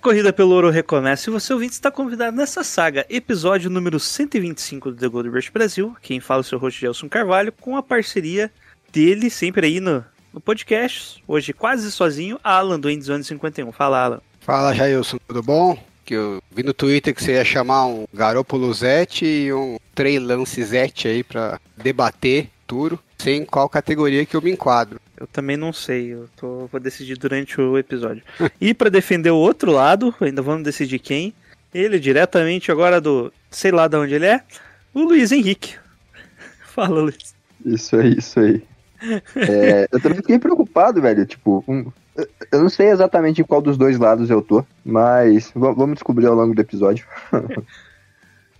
Corrida pelo ouro recomeça e você ouvinte está convidado nessa saga, episódio número 125 do The Gold Rush Brasil. Quem fala é o seu host Gelson Carvalho, com a parceria dele sempre aí no, no podcast, hoje quase sozinho, Alan do Endzone 51. Fala, Alan. Fala, Jailson, tudo bom? Que eu vi no Twitter que você ia chamar um Garoppolo Zete e um Trey Lance Zete aí pra debater Turo, sem qual categoria que eu me enquadro. Eu também não sei, eu tô, vou decidir durante o episódio. e para defender o outro lado, ainda vamos decidir quem. Ele diretamente agora do, sei lá de onde ele é, o Luiz Henrique. Fala, Luiz. Isso aí, isso aí. É, eu também fiquei preocupado, velho. Tipo, um- eu- não sei exatamente em qual dos dois lados eu tô, mas vamos descobrir ao longo do episódio.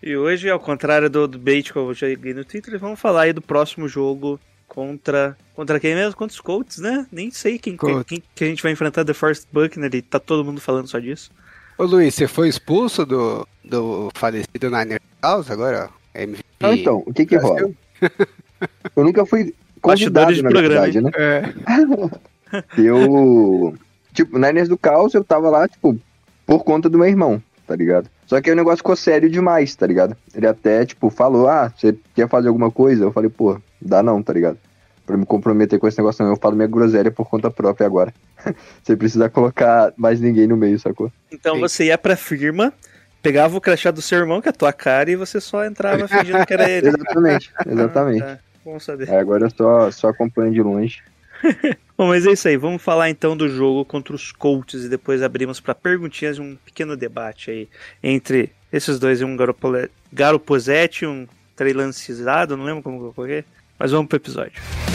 E hoje, ao contrário do, do bait que eu joguei no Twitter, vamos falar aí do próximo jogo contra. Contra quem mesmo? Contra os Colts, né? Nem sei quem, Colts. quem que a gente vai enfrentar The First Buckner e tá todo mundo falando só disso. Ô Luiz, você foi expulso do, do falecido Niner House agora? MVP. Ah, então, o que que rola? Eu nunca fui convidado, de na programa, verdade, né? É, Eu. Tipo, Niners do Caos, eu tava lá, tipo, por conta do meu irmão, tá ligado? Só que aí o negócio ficou sério demais, tá ligado? Ele até, tipo, falou: ah, você quer fazer alguma coisa? Eu falei, pô, dá não, tá ligado? Pra me comprometer com esse negócio, não. Eu falo minha groselha por conta própria agora. você precisa colocar mais ninguém no meio, sacou? Então Sim. você ia pra firma, pegava o crachá do seu irmão, que é a tua cara, e você só entrava fingindo que era ele. Exatamente, exatamente. Ah, tá. Bom saber. Aí agora eu só, só acompanho de longe. Bom, mas é isso aí. Vamos falar então do jogo contra os Colts e depois abrimos para perguntinhas e um pequeno debate aí entre esses dois, um Garopole- e um Trailancizado, não lembro como que eu coloquei. Mas vamos pro episódio.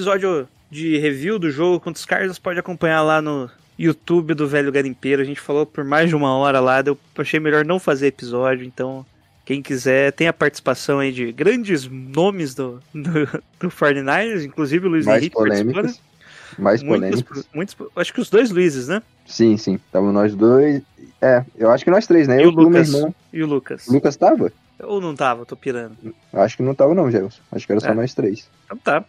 Episódio de review do jogo contra os Cardinals pode acompanhar lá no YouTube do Velho Garimpeiro. A gente falou por mais de uma hora lá, eu achei melhor não fazer episódio, então quem quiser tem a participação aí de grandes nomes do, do, do 49ers, inclusive o Luiz Mais Henrique polêmicas. Mais Muitos, polêmicas. muitos, acho que os dois Luizes, né? Sim, sim. Tava nós dois. É, eu acho que nós três, né? E Eu, o meu Lucas. irmão. E o Lucas. O Lucas tava? Ou não tava, tô pirando. Acho que não tava, não, Gelson. Acho que era só É. nós três. Então tá.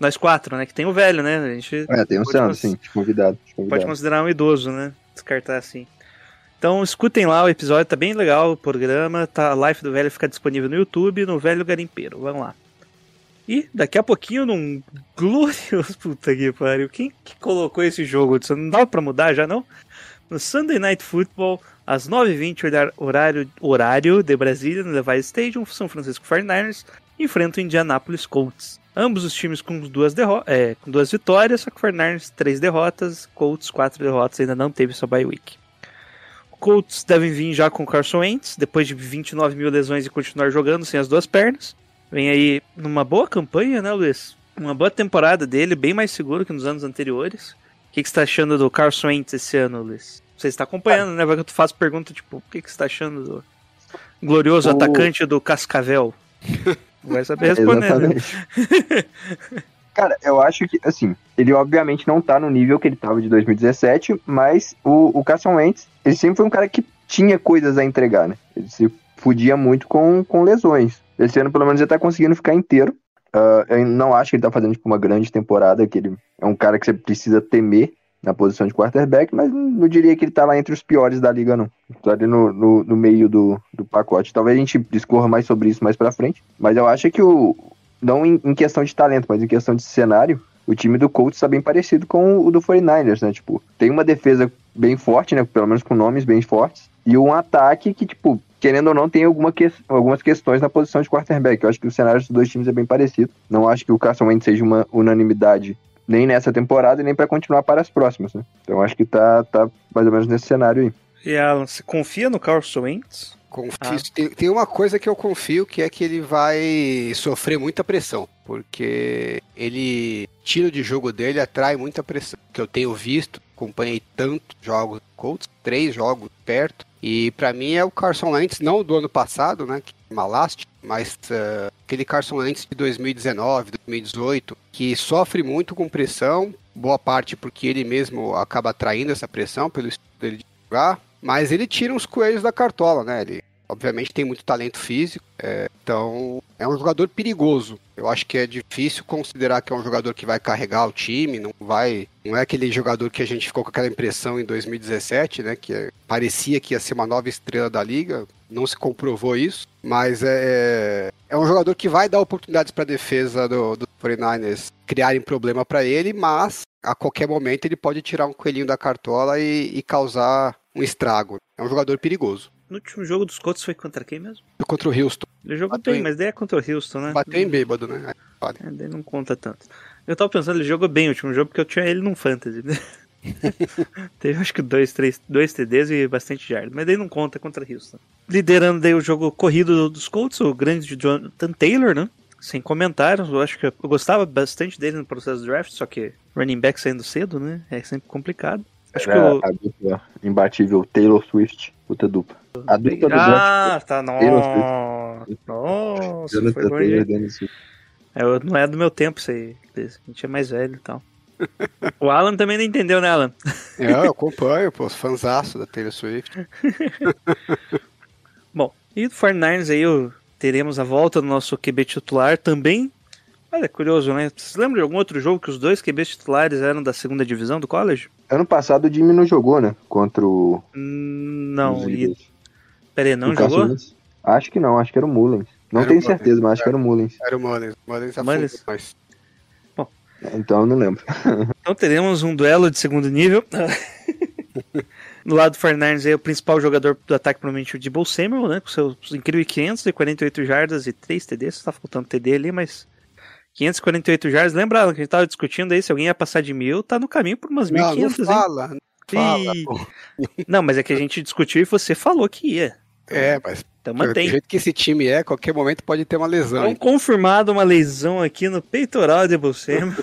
Nós quatro, né? Que tem o velho, né? A gente É, tem Pode Sandro, cons- sim, convidado. de pode convidado. considerar um idoso, né? Descartar assim. Então escutem lá o episódio, tá bem legal o programa. Tá, a live do velho fica disponível no YouTube, no Velho Garimpeiro. Vamos lá. E daqui a pouquinho, num glorioso. Puta que pariu. Quem que colocou esse jogo? Não dava pra mudar já, não? No Sunday Night Football, às 9h20, horar- horário, horário de Brasília, no Levi Stadium, São Francisco 49ers enfrenta o Indianapolis Colts. Ambos os times com duas, derro é, com duas vitórias, só que o 49ers três derrotas, Colts quatro derrotas, ainda não teve sua bye week. O Colts devem vir já com o Carson Wentz, depois de 29 mil lesões e continuar jogando sem as duas pernas. Vem aí numa boa campanha, né, Luiz? Uma boa temporada dele, bem mais seguro que nos anos anteriores. O que, que você está achando do Carson Wentz esse ano, Luiz? Você está acompanhando, né? Vai que eu faço pergunta, tipo, o que, que você está achando do glorioso O- atacante do Cascavel? Vai saber responder, né? Exatamente. Cara, eu acho que, assim, ele obviamente não tá no nível que ele tava de 2017, mas o, o Carson Wentz, ele sempre foi um cara que tinha coisas a entregar, né? Ele se fudia muito com, com lesões. Esse ano, pelo menos, ele tá conseguindo ficar inteiro. Ah, eu não acho que ele tá fazendo, tipo, uma grande temporada, que ele é um cara que você precisa temer na posição de quarterback, mas não, diria que ele tá lá entre os piores da liga, não. Tá ali no, no, no meio do, do pacote. Talvez a gente discorra mais sobre isso mais pra frente, mas eu acho que o, não em, em questão de talento, mas em questão de cenário, o time do Colts está bem parecido com o do 49ers, né? Tipo, tem uma defesa bem forte, né? Pelo menos com nomes bem fortes. E um ataque que, tipo, querendo ou não, tem alguma que... algumas questões na posição de quarterback. Eu acho que o cenário dos dois times é bem parecido. Não acho que o Carson Wentz seja uma unanimidade nem nessa temporada e nem para continuar para as próximas, né? Então acho que tá, tá mais ou menos nesse cenário aí. E Alan, você confia no Carson Wentz? Confio, ah. tem, tem, uma coisa que eu confio que é que ele vai sofrer muita pressão, porque ele tiro de jogo dele atrai muita pressão. Que eu tenho visto, acompanhei tantos jogos Colts, três jogos perto, e para mim é o Carson Wentz, não do ano passado, né, que é Malast, mas uh, aquele Carson Wentz de 2019, 2018, que sofre muito com pressão, boa parte porque ele mesmo acaba atraindo essa pressão pelo estudo dele de jogar, mas ele tira uns coelhos da cartola, né? Ele obviamente tem muito talento físico, é, então é um jogador perigoso. Eu acho que é difícil considerar que é um jogador que vai carregar o time, não vai, não é aquele jogador que a gente ficou com aquela impressão em 2017, né, que parecia que ia ser uma nova estrela da liga, não se comprovou isso, mas é, é um jogador que vai dar oportunidades para a defesa do, do 49ers criarem problema para ele, mas a qualquer momento ele pode tirar um coelhinho da cartola e, e causar um estrago. É um jogador perigoso. No último jogo dos Colts foi contra quem mesmo? Contra o Houston. Ele jogou Bateu bem, em... mas daí é contra o Houston, né? Bateu em bêbado, né? Vale. É, daí não conta tanto. Eu tava pensando, ele jogou bem o último jogo porque eu tinha ele num fantasy. Teve acho que dois, três, dois TDs e bastante jardas, mas daí não conta contra Houston. Liderando daí o jogo corrido dos Colts, o grande Jonathan Taylor, né? Sem comentários, eu acho que eu gostava bastante dele no processo do draft, só que running back saindo cedo, né? É sempre complicado. Acho Era que o... a dupla imbatível Taylor Swift, puta dupla. A dupla do Ah, tá, nossa. Nossa, foi bom é, não é do meu tempo isso aí. A gente é mais velho e tal. O Alan também não entendeu, né, Alan? É, eu acompanho, pô, fãzaço da Taylor Swift. Bom, e do 49ers aí teremos a volta do nosso QB titular também Olha, é curioso, né? Vocês lembram de algum outro jogo que os dois QBs titulares eram da segunda divisão do college? Ano passado o Jimmy não jogou, né? Contra o. Hum, não, e... Peraí, não jogou? Acho que não, acho que era o Mullins. Não era tenho certeza, mas acho que era o Mullins. Era o Mullins. Mullins, Mullins. Mas... Bom. Então eu não lembro. então teremos um duelo de segundo nível. No lado do Fernandes é o principal jogador do ataque, provavelmente o Debo Samuel, né? Com seus incríveis 548 jardas e 3 TDs. Tá faltando TD ali, mas 548 jardas. Lembra que a gente tava discutindo aí se alguém ia passar de mil, tá no caminho por umas 1.500, não, não fala, hein? Fala, e... Não, mas é que a gente discutiu e você falou que ia. É, mas então, mantém. do jeito que esse time é, qualquer momento pode ter uma lesão. Então, confirmado uma lesão aqui no peitoral de Bolsemo.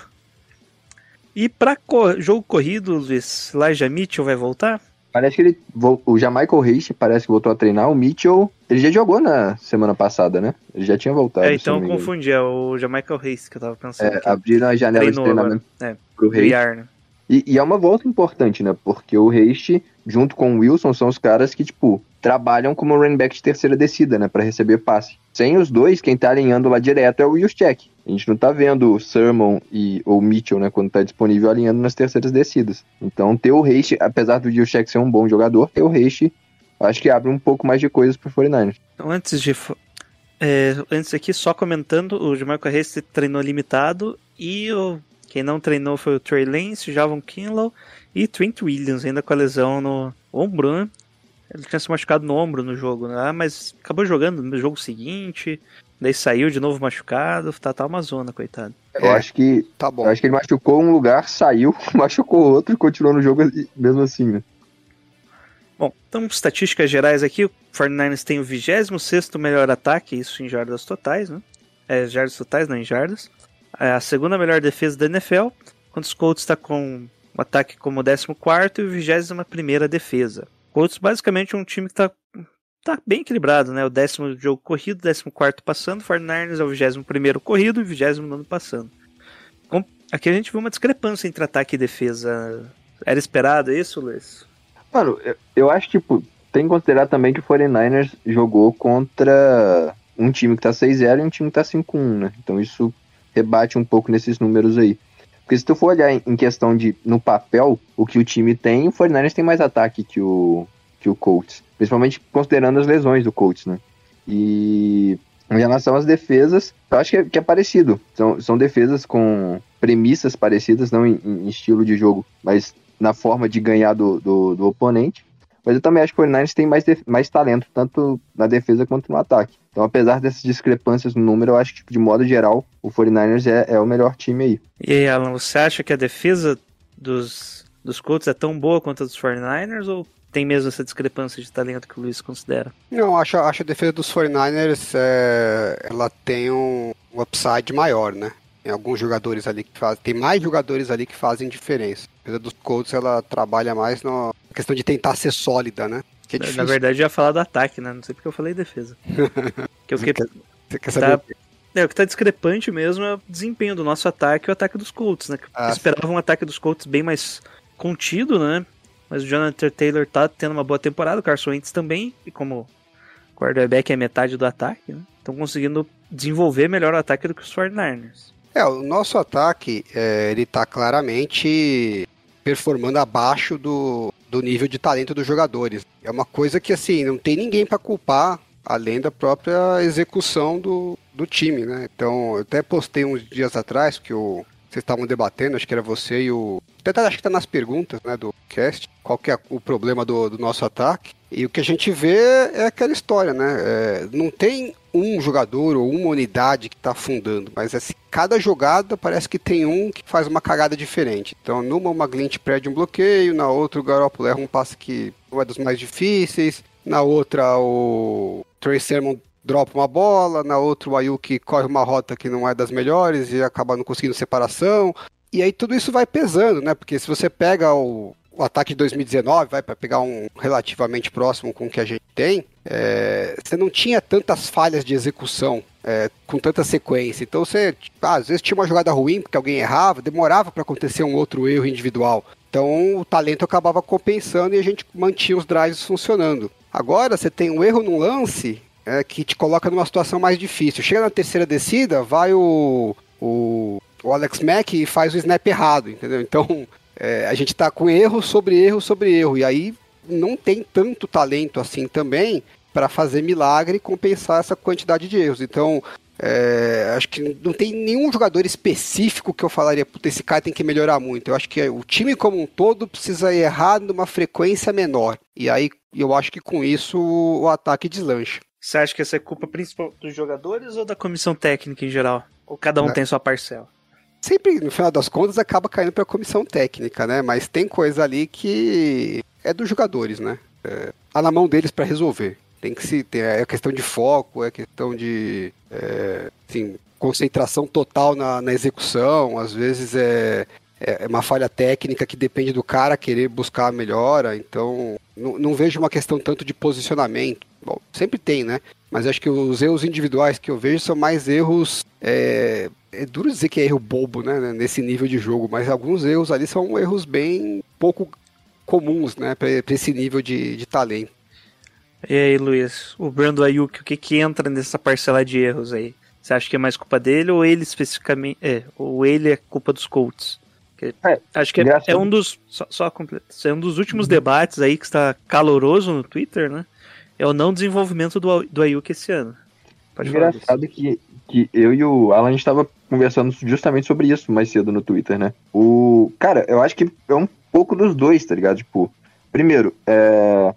e para co jogo corrido, Luiz, Elijah Mitchell vai voltar? Parece que ele. O Jamaica Reis parece que voltou a treinar. O Mitchell. Ele já jogou na semana passada, né? Ele já tinha voltado. É, então eu confundi. É o Jamaica Reis que eu tava pensando. É, abriram a janela de treinamento é, pro Reis. Né? E, e, é uma volta importante, né? Porque o Reis, junto com o Wilson, são os caras que, tipo, trabalham como running back de terceira descida, né, para receber passe. Sem os dois, quem tá alinhando lá direto é o Juszczyk. A gente não tá vendo o Sermon e ou Mitchell, né, quando tá disponível alinhando nas terceiras descidas. Então, ter o Reis, apesar do Juszczyk ser um bom jogador, ter o Reis acho que abre um pouco mais de coisas pro 49ers. Então, antes de é, antes aqui, só comentando, o Jamarco Reis treinou limitado e o, quem não treinou foi o Trey Lance, Javon Kinlaw e Trent Williams, ainda com a lesão no ombro, né? Ele tinha se machucado no ombro no jogo, né? Mas acabou jogando no jogo seguinte. Daí saiu de novo machucado. Tá, tá uma zona, coitado. Eu é, acho que. Tá bom. Eu acho que ele machucou um lugar, saiu, machucou outro e continuou no jogo mesmo assim, né? Bom, então, estatísticas gerais aqui: o 49ers tem o 26 melhor ataque, isso em jardas totais, né? É, jardas totais, não em jardas. É a segunda melhor defesa da NFL, quando os Colts está com o ataque como 14 e o 21 defesa. Colts basicamente é um time que tá, tá bem equilibrado, né? O décimo jogo corrido, décimo quarto passando, 49ers é o vigésimo primeiro corrido e vigésimo nono passando. Aqui a gente viu uma discrepância entre ataque e defesa. Era esperado isso, Luiz? Mano, eu, eu acho que tipo, tem que considerar também que o 49ers jogou contra um time que tá 6-0 e um time que tá 5-1, né? Então isso rebate um pouco nesses números aí. Porque se tu for olhar em questão de, no papel, o que o time tem, o 49ers tem mais ataque que o, que o Colts. Principalmente considerando as lesões do Colts, né? E em relação às defesas, eu acho que é, que é parecido. São, são defesas com premissas parecidas, não em, em, estilo de jogo, mas na forma de ganhar do, do, do oponente. Mas eu também acho que o 49ers tem mais, mais talento, tanto na defesa quanto no ataque. Então, apesar dessas discrepâncias no número, eu acho que, tipo, de modo geral, o 49ers é, é o melhor time aí. E aí, Alan, você acha que a defesa dos, dos Colts é tão boa quanto a dos 49ers ou tem mesmo essa discrepância de talento que o Luiz considera? Não, acho, acho a defesa dos 49ers, é, ela tem um, um upside maior, né? Tem alguns jogadores ali que fazem, tem mais jogadores ali que fazem diferença. A defesa dos Colts, ela trabalha mais na questão de tentar ser sólida, né? É Na- verdade, eu ia falar do ataque, né? Não sei porque eu falei defesa. que o que Você quer saber tá, o quê? é, o que tá discrepante mesmo é o desempenho do nosso ataque e o ataque dos Colts, né? Que Ah, eu esperava um ataque dos Colts bem mais contido, né? Mas o Jonathan Taylor tá tendo uma boa temporada, o Carson Wentz também, e como quarterback é metade do ataque, né? Estão conseguindo desenvolver melhor o ataque do que os 49ers. É, o nosso ataque, é, ele tá claramente performando abaixo do, do nível de talento dos jogadores. É uma coisa que, assim, não tem ninguém para culpar, além da própria execução do, do time, né? Então, eu até postei uns dias atrás, que o, vocês estavam debatendo, acho que era você e o... Até tá- acho que tá nas perguntas, né, do cast, qual que é o problema do, do nosso ataque. E o que a gente vê é aquela história, né? É, não tem um jogador ou uma unidade que está afundando, mas assim, cada jogada parece que tem um que faz uma cagada diferente. Então, numa o Maglint perde um bloqueio, na outra o Garoppolo erra um passe que não é dos mais difíceis, na outra o Trey Sermon dropa uma bola, na outra o Ayuki corre uma rota que não é das melhores e acaba não conseguindo separação. E aí tudo isso vai pesando, né? Porque se você pega o, o ataque de 2019, vai para pegar um relativamente próximo com o que a gente tem, é, você não tinha tantas falhas de execução é, com tanta sequência. Então você, ah, às vezes tinha uma jogada ruim porque alguém errava, demorava para acontecer um outro erro individual. Então o talento acabava compensando e a gente mantinha os drives funcionando. Agora você tem um erro no lance é, que te coloca numa situação mais difícil. Chega na terceira descida, vai o, o, o Alex Mack e faz o snap errado, entendeu? Então é, a gente tá com erro sobre erro sobre erro. E aí não tem tanto talento assim também para fazer milagre e compensar essa quantidade de erros. Então, é, acho que não tem nenhum jogador específico que eu falaria, puta, esse cara tem que melhorar muito. Eu acho que o time como um todo precisa errar numa frequência menor. E aí eu acho que com isso o ataque deslancha. Você acha que essa é culpa principal dos jogadores ou da comissão técnica em geral? Ou cada um Né? tem sua parcela? Sempre, no final das contas, acaba caindo para a comissão técnica, né? Mas tem coisa ali que é dos jogadores, né? É, tá na mão deles para resolver. Tem que se ter é questão de foco, é questão de é, assim, concentração total na, na execução. Às vezes é, é é uma falha técnica que depende do cara querer buscar a melhora. Então não, não vejo uma questão tanto de posicionamento. Bom, sempre tem, né? Mas acho que os erros individuais que eu vejo são mais erros. É, é duro dizer que é erro bobo, né? Nesse nível de jogo, mas alguns erros ali são erros bem pouco comuns, né? Para esse nível de, de talento. E aí, Luiz, o Brando Ayuk, o que que entra nessa parcela de erros aí? Você acha que é mais culpa dele ou ele especificamente. É, ou ele é culpa dos Colts? É, acho que é, é um dos. Só, só é um dos últimos debates aí que está caloroso no Twitter, né? É o não desenvolvimento do, do Ayuk esse ano. Pode. Engraçado que, que eu e o Alan a gente tava conversando justamente sobre isso mais cedo no Twitter, né? O. Cara, eu acho que é um pouco dos dois, tá ligado? Tipo, primeiro, é.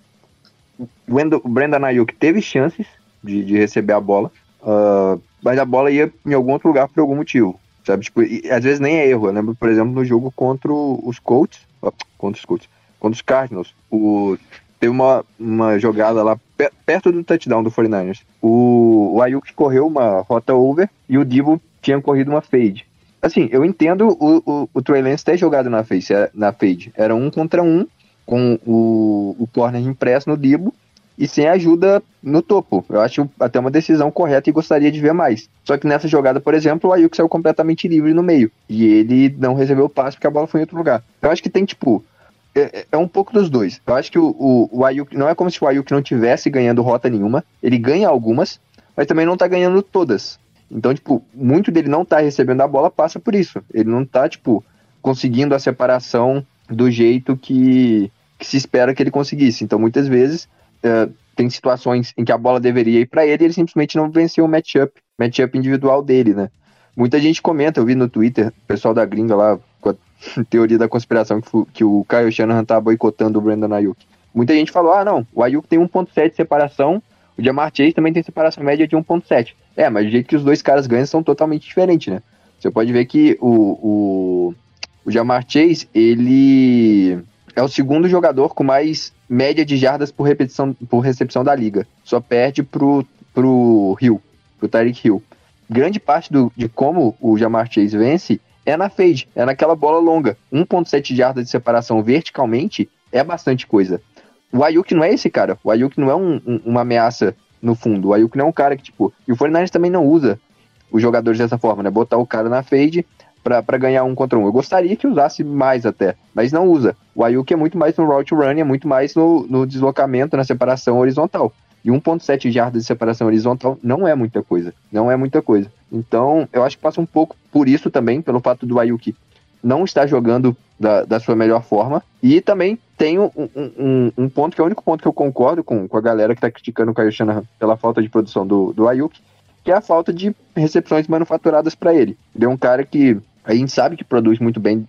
O Brandon Ayuk teve chances de, de receber a bola, ah, mas a bola ia em algum outro lugar por algum motivo, sabe? Tipo, e, às vezes nem é erro. Eu lembro, por exemplo, no jogo contra os Colts, ó, contra os Colts, contra os Cardinals, o, teve uma, uma jogada lá pe- perto do touchdown do 49ers. O, o Ayuk correu uma rota over e o Divo tinha corrido uma fade. Assim, eu entendo o, o, o Trey Lance ter jogado na fade, na fade. Era um contra um, com o, o corner impresso no Dibo e sem ajuda no topo. Eu acho até uma decisão correta e gostaria de ver mais. Só que nessa jogada, por exemplo, o Ayuk saiu completamente livre no meio. E ele não recebeu o passe porque a bola foi em outro lugar. Eu acho que tem, tipo, é, é um pouco dos dois. Eu acho que o, o, o Ayuk, não é como se o Ayuk não tivesse ganhando rota nenhuma. Ele ganha algumas, mas também não tá ganhando todas. Então, tipo, muito dele não tá recebendo a bola passa por isso. Ele não tá, tipo, conseguindo a separação do jeito que, que se espera que ele conseguisse. Então, muitas vezes, é, tem situações em que a bola deveria ir para ele e ele simplesmente não venceu o matchup, matchup individual dele, né? Muita gente comenta, eu vi no Twitter, o pessoal da gringa lá com a teoria da conspiração que, que o Kyle Shanahan tá boicotando o Brandon Ayuk. Muita gente falou, ah não, o Ayuk tem 1.7 de separação, o Jamar Chase também tem separação média de 1.7. É, mas o jeito que os dois caras ganham são totalmente diferentes, né? Você pode ver que o, o, o Jamar Chase, ele é o segundo jogador com mais média de jardas por, repetição, por recepção da liga. Só perde pro, pro Hill, pro Tyreek Hill. Grande parte do, de como o Jamar Chase vence é na fade, é naquela bola longa. 1.7 jardas de separação verticalmente é bastante coisa. O Ayuk não é esse cara. O Ayuk não é um- um- uma ameaça no fundo. O Ayuk não é um cara que, tipo... E o 49ers também não usa os jogadores dessa forma, né? Botar o cara na fade pra ganhar um contra um. Eu gostaria que usasse mais até, mas não usa. O Ayuk é muito mais no route run, é muito mais no, no deslocamento, na separação horizontal. E 1.7 jardas de separação horizontal não é muita coisa. Não é muita coisa. Então, eu acho que passa um pouco por isso também, pelo fato do Ayuk não estar jogando da, da sua melhor forma. E também tem um, um- um, ponto que é o único ponto que eu concordo com, com a galera que está criticando o Kyle Shanahan pela falta de produção do, do Ayuk, que é a falta de recepções manufaturadas para ele. Ele é um cara que a gente sabe que produz muito bem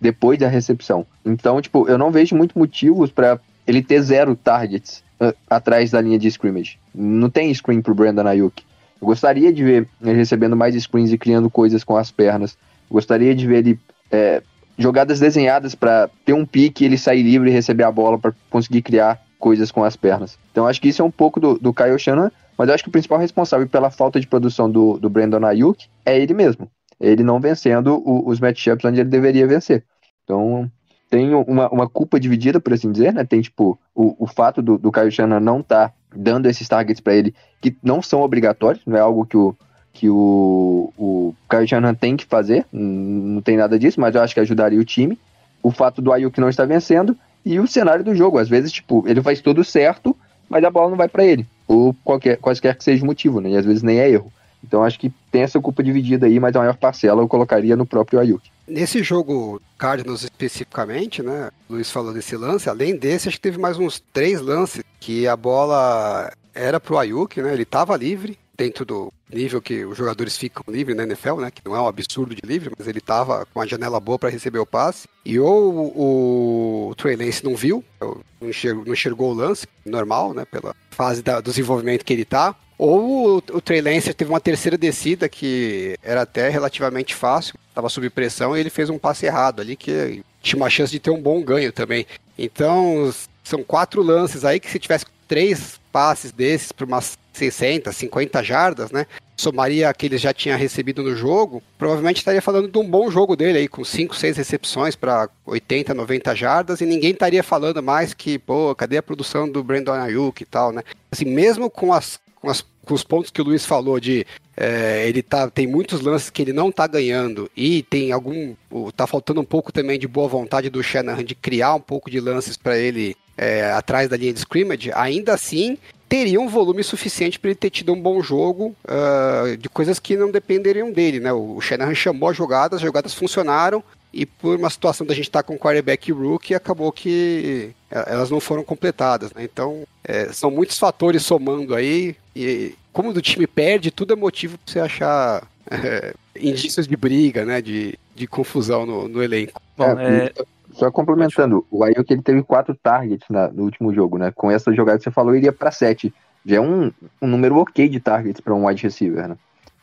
depois da recepção. Então, tipo, eu não vejo muitos motivos para ele ter zero targets atrás da linha de scrimmage. Não tem screen pro Brandon Ayuk. Eu gostaria de ver ele recebendo mais screens e criando coisas com as pernas. Eu gostaria de ver ele é, jogadas desenhadas para ter um pique, ele sair livre e receber a bola para conseguir criar coisas com as pernas. Então acho que isso é um pouco do, do Kyle Shanahan, mas acho que o principal responsável pela falta de produção do, do Brandon Ayuk é ele mesmo. Ele não vencendo o- os matchups onde ele deveria vencer. Então tem uma, uma culpa dividida, por assim dizer, né? Tem tipo o, o fato do, do Kyle Shanahan não estar dando esses targets para ele que não são obrigatórios, não é algo que o, que o, o Kyle Shanahan tem que fazer, não tem nada disso, mas eu acho que ajudaria o time. O fato do Ayuk não estar vencendo e o cenário do jogo. Às vezes, tipo, ele faz tudo certo, mas a bola não vai para ele. Ou qualquer, quaisquer que seja o motivo, né? E às vezes nem é erro. Então acho que tem essa culpa dividida aí, mas a maior parcela eu colocaria no próprio Ayuk. Nesse jogo Cardinals especificamente, né? O Luiz falou desse lance. Além desse, acho que teve mais uns três lances que a bola era pro Ayuk, né? Ele tava livre dentro do nível que os jogadores ficam livres na NFL, né? Que não é um absurdo de livre, mas ele tava com uma janela boa para receber o passe. E ou o, o Trey Lance não viu, não enxergou, não enxergou o lance, normal, né? Pela fase da- do desenvolvimento que ele tá. Ou o, o Trey Lance teve uma terceira descida que era até relativamente fácil, estava sob pressão e ele fez um passe errado ali que tinha uma chance de ter um bom ganho também. Então, são quatro lances aí que se tivesse três passes desses para umas 60, 50 jardas, né? Somaria a que ele já tinha recebido no jogo, provavelmente estaria falando de um bom jogo dele aí, com 5, 6 recepções para 80, 90 jardas, e ninguém estaria falando mais que, pô, cadê a produção do Brandon Ayuk e tal, né? Assim, mesmo com as, com as com os pontos que o Luiz falou de é, ele tá, tem muitos lances que ele não tá ganhando e tem algum. tá faltando um pouco também de boa vontade do Shanahan de criar um pouco de lances para ele é, atrás da linha de scrimmage, ainda assim teria um volume suficiente para ele ter tido um bom jogo ah, de coisas que não dependeriam dele, né? O Shanahan chamou as jogadas, as jogadas funcionaram e por uma situação da gente estar com o quarterback rookie, acabou que eh, elas não foram completadas, né? Então, é, são muitos fatores somando aí e como o time perde, tudo é motivo para você achar é, indícios de briga, né? De, de confusão no, no elenco. Bom, É, é, Só complementando, o Ayuk ele teve quatro targets na- no último jogo, né? Com essa jogada que você falou, iria para sete. Já é um, um número ok de targets para um wide receiver, né?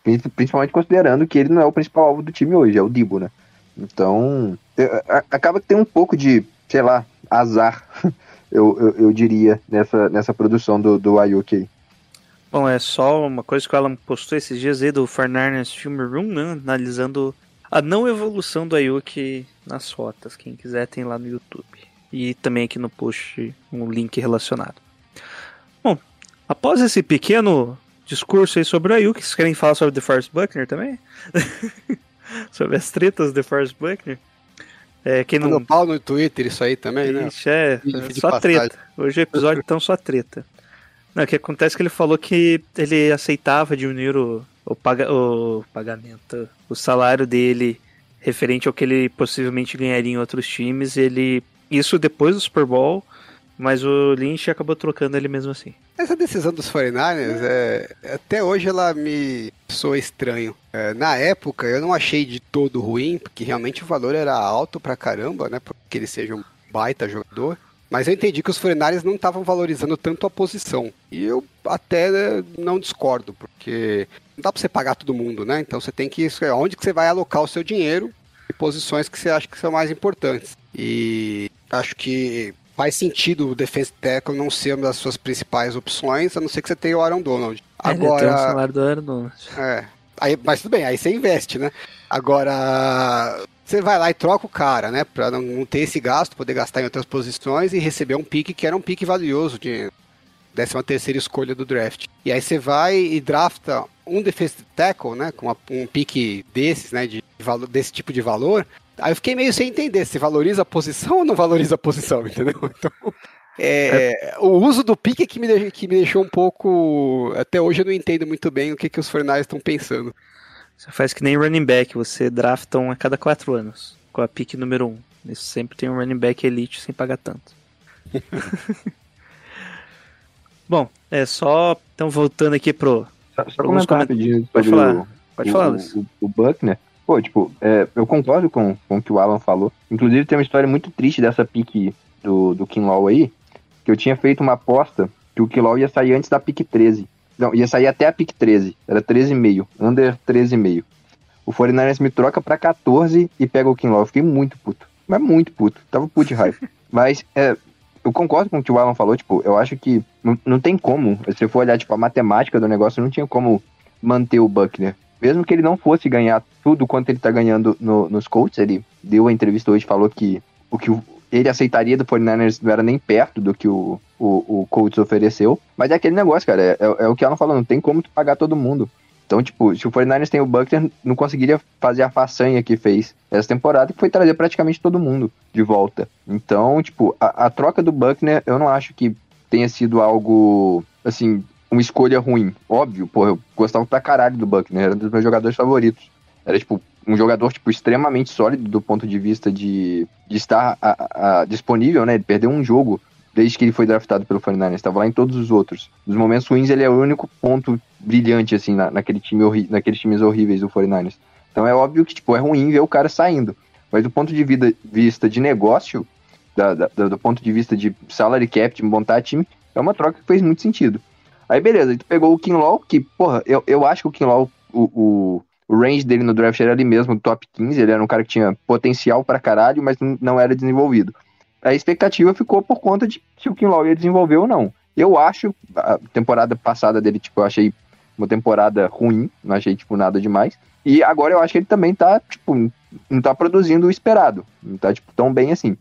Prin- Principalmente considerando que ele não é o principal alvo do time hoje, é o Dibo, né? Então, acaba que tem um pouco de, sei lá, azar, eu, eu, eu diria, nessa, nessa produção do, do Ayuk aí. Bom, é só uma coisa que o Alan postou esses dias aí do Farnarnes Film Room, né? Analisando a não evolução do Ayuki nas rotas. Quem quiser tem lá no YouTube. E também aqui no post um link relacionado. Bom, após esse pequeno discurso aí sobre o Ayuki, vocês querem falar sobre The Forest Buckner também? sobre as tretas do The Forest Buckner? É, quem não, pau no Twitter, isso aí também, né? Ixi, é, de só passagem. treta. Hoje o episódio então só treta. Não, o que acontece é que ele falou que ele aceitava diminuir o, o, paga, o pagamento, o salário dele referente ao que ele possivelmente ganharia em outros times. Ele isso depois do Super Bowl, mas o Lynch acabou trocando ele mesmo assim. Essa decisão dos 49ers, é, até hoje ela me soa estranho. É, na época eu não achei de todo ruim, porque realmente o valor era alto pra caramba, né? Porque ele seja um baita jogador. Mas eu entendi que os 49ers não estavam valorizando tanto a posição. E eu até né, não discordo, porque não dá pra você pagar todo mundo, né? Então você tem que. Onde que você vai alocar o seu dinheiro e posições que você acha que são mais importantes. E acho que faz sentido o defense tackle não ser uma das suas principais opções, a não ser que você tenha o Aaron Donald. Agora, tem o salário do Aaron Donald. É. Aí, mas tudo bem, aí você investe, né? Agora, você vai lá e troca o cara, né? Pra não ter esse gasto, poder gastar em outras posições e receber um pique que era um pique valioso de 13 terceira escolha do draft. E aí você vai e drafta um defensive tackle, né? Com uma, um pique desses, né? De, de, desse tipo de valor. Aí eu fiquei meio sem entender se valoriza a posição ou não valoriza a posição, entendeu? Então, é, o uso do pique é que me, que me deixou um pouco. Até hoje eu não entendo muito bem o que, que os Fornais estão pensando. Você faz que nem running back, você drafta um a cada quatro anos, com a pique número um. Isso sempre tem um running back elite sem pagar tanto. Bom, é só. Então, voltando aqui pro. Só, só comentar rapidinho pode falar, o, pode falar, o, o, o Buckner. Pô, tipo, é, eu concordo com, com o que o Alan falou. Inclusive, tem uma história muito triste dessa pique do, do Kinlaw aí, que eu tinha feito uma aposta que o Kinlaw ia sair antes da pique 13. Não, ia sair até a pique 13. Era 13,5. Under 13,5. O 49ers me troca pra 14 e pega o Kinlaw. Eu fiquei muito puto. Mas muito puto. Tava puto de raiva. Mas, é, eu concordo com o que o Alan falou. Tipo, eu acho que não, não tem como. Se você for olhar, tipo, a matemática do negócio, não tinha como manter o Buckner mesmo que ele não fosse ganhar tudo quanto ele tá ganhando no, nos Colts, ele deu a entrevista hoje falou que o que ele aceitaria do 49ers não era nem perto do que o, o, o Colts ofereceu. Mas é aquele negócio, cara, é, é, é o que ela falou, não tem como tu pagar todo mundo. Então, tipo, se o 49ers tem o Buckner, não conseguiria fazer a façanha que fez essa temporada, que foi trazer praticamente todo mundo de volta. Então, tipo, a, a troca do Buckner, eu não acho que tenha sido algo, assim, uma escolha ruim. Óbvio, pô, eu gostava pra caralho do Buckner, era um dos meus jogadores favoritos. Era, tipo, um jogador, tipo, extremamente sólido do ponto de vista de, de estar a, a, disponível, né? Ele perdeu um jogo desde que ele foi draftado pelo 49ers, estava lá em todos os outros. Nos momentos ruins, ele é o único ponto brilhante, assim, na, naquele time naqueles times horríveis do 49ers. Então é óbvio que, tipo, é ruim ver o cara saindo. Mas do ponto de vida, vista de negócio, da, da, do ponto de vista de salary cap, de montar time, é uma troca que fez muito sentido. Aí beleza, tu pegou o Kinlaw, que, porra, eu, eu acho que o Kinlaw, o, o, range dele no draft era ali mesmo, top 15, ele era um cara que tinha potencial para caralho, mas não era desenvolvido. A expectativa ficou por conta de se o Kinlaw ia desenvolver ou não. Eu acho, a temporada passada dele, tipo, eu achei uma temporada ruim, não achei, tipo, nada demais. E agora eu acho que ele também tá, tipo, não tá produzindo o esperado. Não tá, tipo, tão bem assim.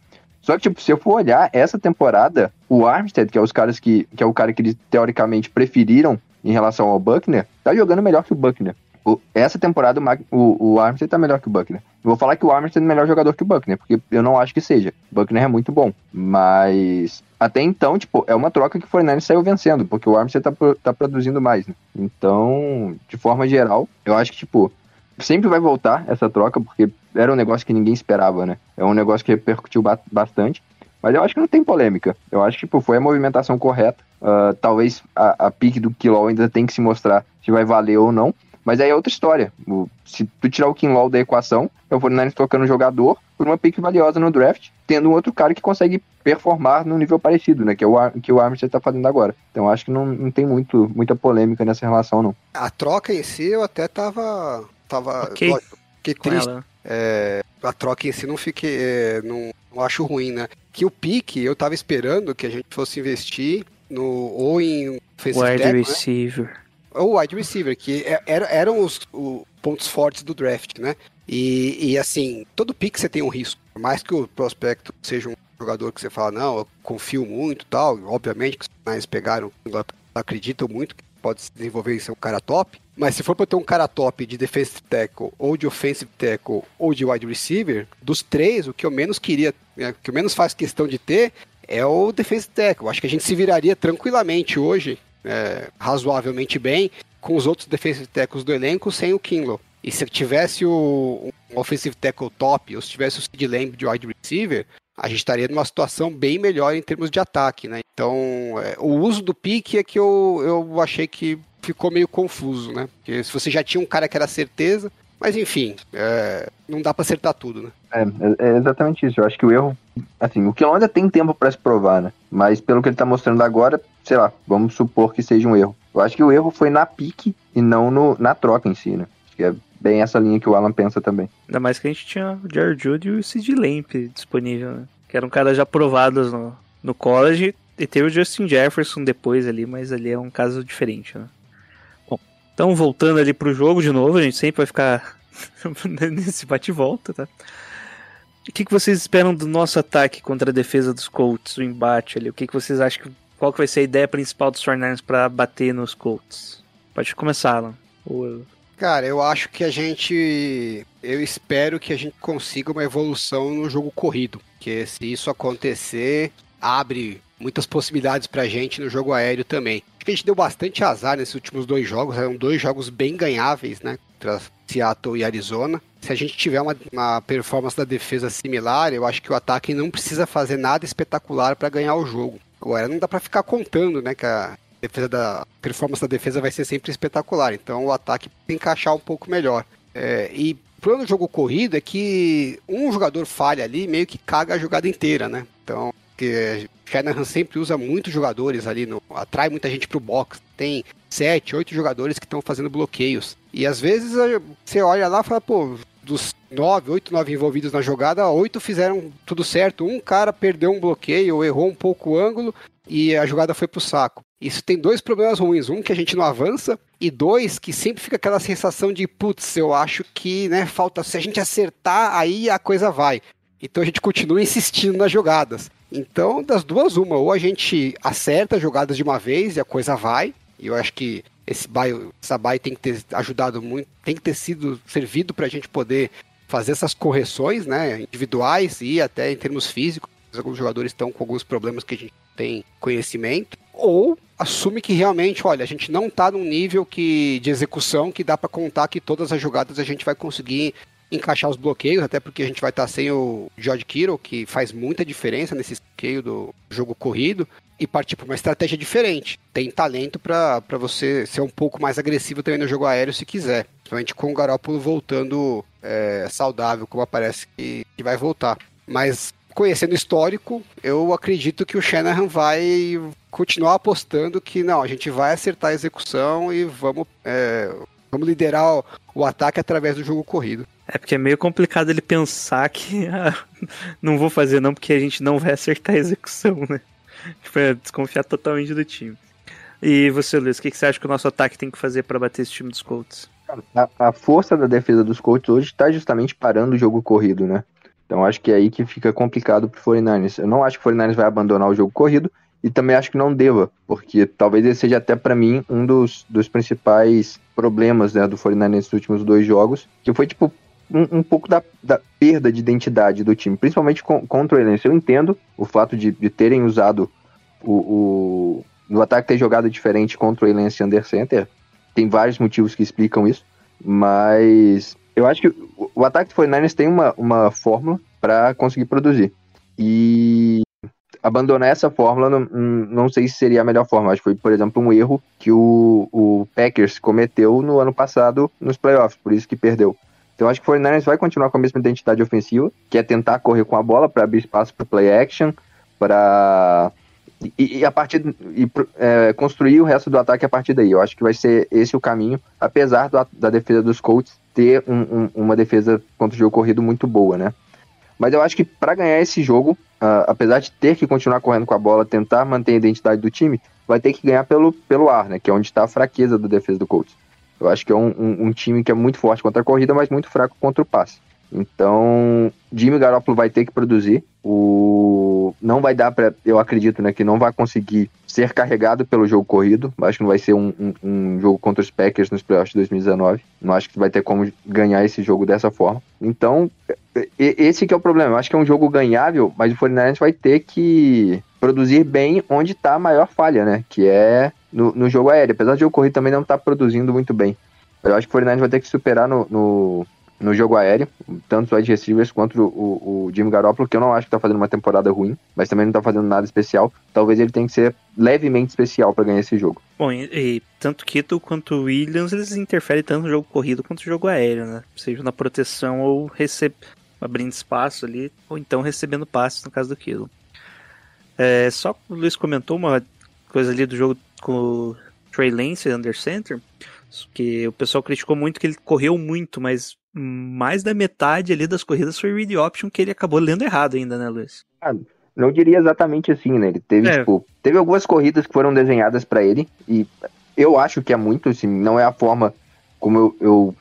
Só que, tipo, se eu for olhar essa temporada, o Armstead, que é os caras que, que é o cara que eles teoricamente preferiram em relação ao Buckner, tá jogando melhor que o Buckner. O, essa temporada o, o Armstead tá melhor que o Buckner. Eu vou falar que o Armstead é melhor jogador que o Buckner, porque eu não acho que seja. O Buckner é muito bom. Mas até então, tipo, é uma troca que o Fortnite saiu vencendo, porque o Armstead tá, tá produzindo mais, né? Então, de forma geral, eu acho que, tipo, sempre vai voltar essa troca, porque era um negócio que ninguém esperava, né? É um negócio que repercutiu bastante. Mas eu acho que não tem polêmica. Eu acho que tipo, foi a movimentação correta. Uh, talvez a, a pique do Kinlaw ainda tem que se mostrar se vai valer ou não. Mas aí é outra história. O, se tu tirar o Kinlaw da equação, é o 49 tocando jogador por uma pique valiosa no draft, tendo um outro cara que consegue performar no nível parecido, né? Que é o que o Armstead tá fazendo agora. Então acho que não, não tem muito, muita polêmica nessa relação, não. A troca em si eu até tava tava. Okay. Lógico, fiquei triste. É, a troca em si não fiquei. É, não, não acho ruim, né? Que o pique eu tava esperando que a gente fosse investir no, ou em wide né? receiver. Né? Ou wide receiver, que é, era, eram os, os pontos fortes do draft, né? E, e assim, todo pique você tem um risco. Por mais que o prospecto seja um jogador que você fala, não, eu confio muito tal, obviamente que os mais pegaram, acreditam muito que pode se desenvolver e ser um cara top. Mas se for para ter um cara top de defensive tackle, ou de offensive tackle, ou de wide receiver, dos três, o que eu menos queria, né, o que eu menos faço questão de ter é o defensive tackle. Acho que a gente se viraria tranquilamente hoje, é, razoavelmente bem, com os outros defensive tackles do elenco sem o Kinlo. E se tivesse o um offensive tackle top, ou se tivesse o Sid Lamb de wide receiver, a gente estaria numa situação bem melhor em termos de ataque, né? Então, é, o uso do pique é que eu, eu achei que ficou meio confuso, né? Porque se você já tinha um cara que era certeza, mas enfim, é, não dá para acertar tudo, né? É, é, exatamente isso. Eu acho que o erro, assim, o Kilon ainda tem tempo para se provar, né? Mas pelo que ele tá mostrando agora, sei lá, vamos supor que seja um erro. Eu acho que o erro foi na pique e não no, na troca em si, né? Acho que é bem essa linha que o Alan pensa também. Ainda mais que a gente tinha o Jared Judy e o Sid Lamp disponível, né? Que eram caras já provados no, no college. E teve o Justin Jefferson depois ali, mas ali é um caso diferente, né? Bom, então voltando ali pro jogo de novo, a gente sempre vai ficar nesse bate-volta, tá? O que, que vocês esperam do nosso ataque contra a defesa dos Colts, o embate ali? O que, que vocês acham que. Qual que vai ser a ideia principal dos 49ers para bater nos Colts? Pode começar, Alan. Ou Cara, eu acho que a gente. Eu espero que a gente consiga uma evolução no jogo corrido. Que se isso acontecer, abre muitas possibilidades pra gente no jogo aéreo também. Acho que a gente deu bastante azar nesses últimos dois jogos. Eram dois jogos bem ganháveis, né? Contra Seattle e Arizona. Se a gente tiver uma, uma performance da defesa similar, eu acho que o ataque não precisa fazer nada espetacular para ganhar o jogo. Agora, não dá para ficar contando, né, que a defesa da a performance da defesa vai ser sempre espetacular. Então, o ataque tem que encaixar um pouco melhor. É, e o problema do jogo corrido é que um jogador falha ali, meio que caga a jogada inteira, né? Então, que Shanahan sempre usa muitos jogadores ali, no, atrai muita gente pro box. Tem sete, oito jogadores que estão fazendo bloqueios. E às vezes você olha lá e fala, pô, dos nove, oito, nove envolvidos na jogada, oito fizeram tudo certo. Um cara perdeu um bloqueio ou errou um pouco o ângulo e a jogada foi pro saco. Isso tem dois problemas ruins. Um, que a gente não avança, e dois, que sempre fica aquela sensação de, putz, eu acho que, né, falta. Se a gente acertar, aí a coisa vai. Então a gente continua insistindo nas jogadas. Então, das duas, uma, ou a gente acerta as jogadas de uma vez e a coisa vai, e eu acho que esse baio, essa baia tem que ter ajudado muito, tem que ter sido servido para a gente poder fazer essas correções, né, individuais e até em termos físicos. Alguns jogadores estão com alguns problemas que a gente tem conhecimento, ou assume que realmente, olha, a gente não está num nível que de execução que dá para contar que todas as jogadas a gente vai conseguir encaixar os bloqueios, até porque a gente vai estar tá sem o George Kittle, que faz muita diferença nesse bloqueio do jogo corrido, e partir para uma estratégia diferente. Tem talento para você ser um pouco mais agressivo também no jogo aéreo se quiser. Principalmente com o Garópolo voltando é, saudável, como parece que, que vai voltar. Mas conhecendo o histórico, eu acredito que o Shanahan vai continuar apostando que não, a gente vai acertar a execução e vamos, é, vamos liderar o, o ataque através do jogo corrido. É porque é meio complicado ele pensar que ah, não vou fazer não porque a gente não vai acertar a execução, né? Tipo, é desconfiar totalmente do time. E você, Luiz, o que, que você acha que o nosso ataque tem que fazer para bater esse time dos Colts? A, a, força da defesa dos Colts hoje está justamente parando o jogo corrido, né? Então acho que é aí que fica complicado pro 49ers. Eu não acho que o 49ers vai abandonar o jogo corrido e também acho que não deva, porque talvez esse seja até para mim um dos, dos principais problemas né, do 49ers nos últimos dois jogos, que foi tipo um, um pouco da, da, perda de identidade do time, principalmente com, contra o Elenco. Eu entendo o fato de, de terem usado o, o, no ataque ter jogado diferente contra o Elenco Under Center. Tem vários motivos que explicam isso, mas eu acho que o, ataque do 49ers tem uma, uma fórmula para conseguir produzir. E abandonar essa fórmula, não, não sei se seria a melhor forma. Acho que foi, por exemplo, um erro que o, o Packers cometeu no ano passado nos playoffs, por isso que perdeu. Então acho que o 49ers vai continuar com a mesma identidade ofensiva, que é tentar correr com a bola para abrir espaço para play action, para e, e, a partir e é, construir o resto do ataque a partir daí. Eu acho que vai ser esse o caminho, apesar do, da defesa dos Colts ter um, um, uma defesa contra o jogo corrido muito boa, né? Mas eu acho que para ganhar esse jogo, uh, apesar de ter que continuar correndo com a bola, tentar manter a identidade do time, vai ter que ganhar pelo, pelo ar, né? Que é onde está a fraqueza da defesa do Colts. Eu acho que é um, um, um, time que é muito forte contra a corrida, mas muito fraco contra o passe. Então, Jimmy Garoppolo vai ter que produzir. O não vai dar para, eu acredito, né, que não vai conseguir ser carregado pelo jogo corrido. Acho que não vai ser um, um, um, jogo contra os Packers nos playoffs de 2019. Não acho que vai ter como ganhar esse jogo dessa forma. Então, esse que é o problema. Acho que é um jogo ganhável, mas o 49ers vai ter que produzir bem onde está a maior falha, né? Que é no, no jogo aéreo. Apesar de o corrido também não estar tá produzindo muito bem. Eu acho que o 49ers vai ter que superar no, no, no jogo aéreo, tanto os wide receivers quanto o, o, o Jimmy Garoppolo, que eu não acho que tá fazendo uma temporada ruim, mas também não tá fazendo nada especial. Talvez ele tenha que ser levemente especial para ganhar esse jogo. Bom, e, e tanto Kittle quanto Williams, eles interferem tanto no jogo corrido quanto no jogo aéreo, né? Seja na proteção ou receb... abrindo espaço ali, ou então recebendo passes no caso do Kittle. É, só o Luiz comentou uma coisa ali do jogo com o Trey Lance under center, que o pessoal criticou muito que ele correu muito, mas mais da metade ali das corridas foi read option que ele acabou lendo errado ainda, né, Luiz? Ah, não diria exatamente assim, né? Ele teve, É. tipo, teve algumas corridas que foram desenhadas para ele e eu acho que é muito, assim, não é a forma como eu, eu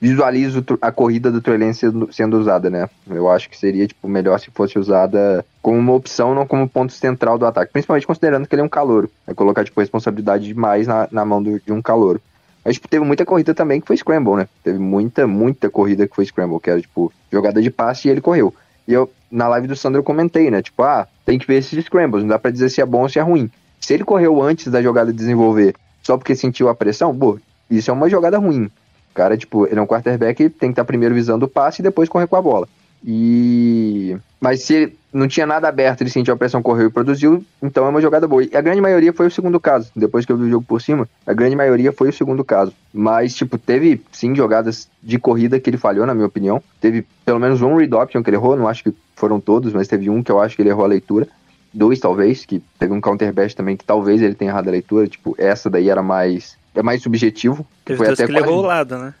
visualizo a corrida do Trey Lance sendo, sendo usada, né? Eu acho que seria, tipo, melhor se fosse usada como uma opção, não como ponto central do ataque, principalmente considerando que ele é um calouro. É colocar, tipo, responsabilidade demais na, na mão do- de um calouro. Mas, tipo, teve muita corrida também que foi scramble, né? Teve muita, muita corrida que foi scramble, que era, tipo, jogada de passe e ele correu. E eu, na live do Sandro, eu comentei, né? Tipo, ah, tem que ver esses scrambles, não dá pra dizer se é bom ou se é ruim. Se ele correu antes da jogada desenvolver só porque sentiu a pressão, pô, isso é uma jogada ruim. O cara, tipo, ele é um quarterback, tem que estar primeiro visando o passe e depois correr com a bola. E. Mas se não tinha nada aberto, ele sentiu a pressão, correu e produziu, então é uma jogada boa. E a grande maioria foi o segundo caso. Depois que eu vi o jogo por cima, a grande maioria foi o segundo caso. Mas, tipo, teve sim jogadas de corrida que ele falhou, na minha opinião. Teve pelo menos um read option que ele errou, não acho que foram todos, mas teve um que eu acho que ele errou a leitura. Dois, talvez, que teve um counter bash também que talvez ele tenha errado a leitura. Tipo, essa daí era mais. É mais subjetivo. Que Teve foi duas até que ele quase- errou o lado, né?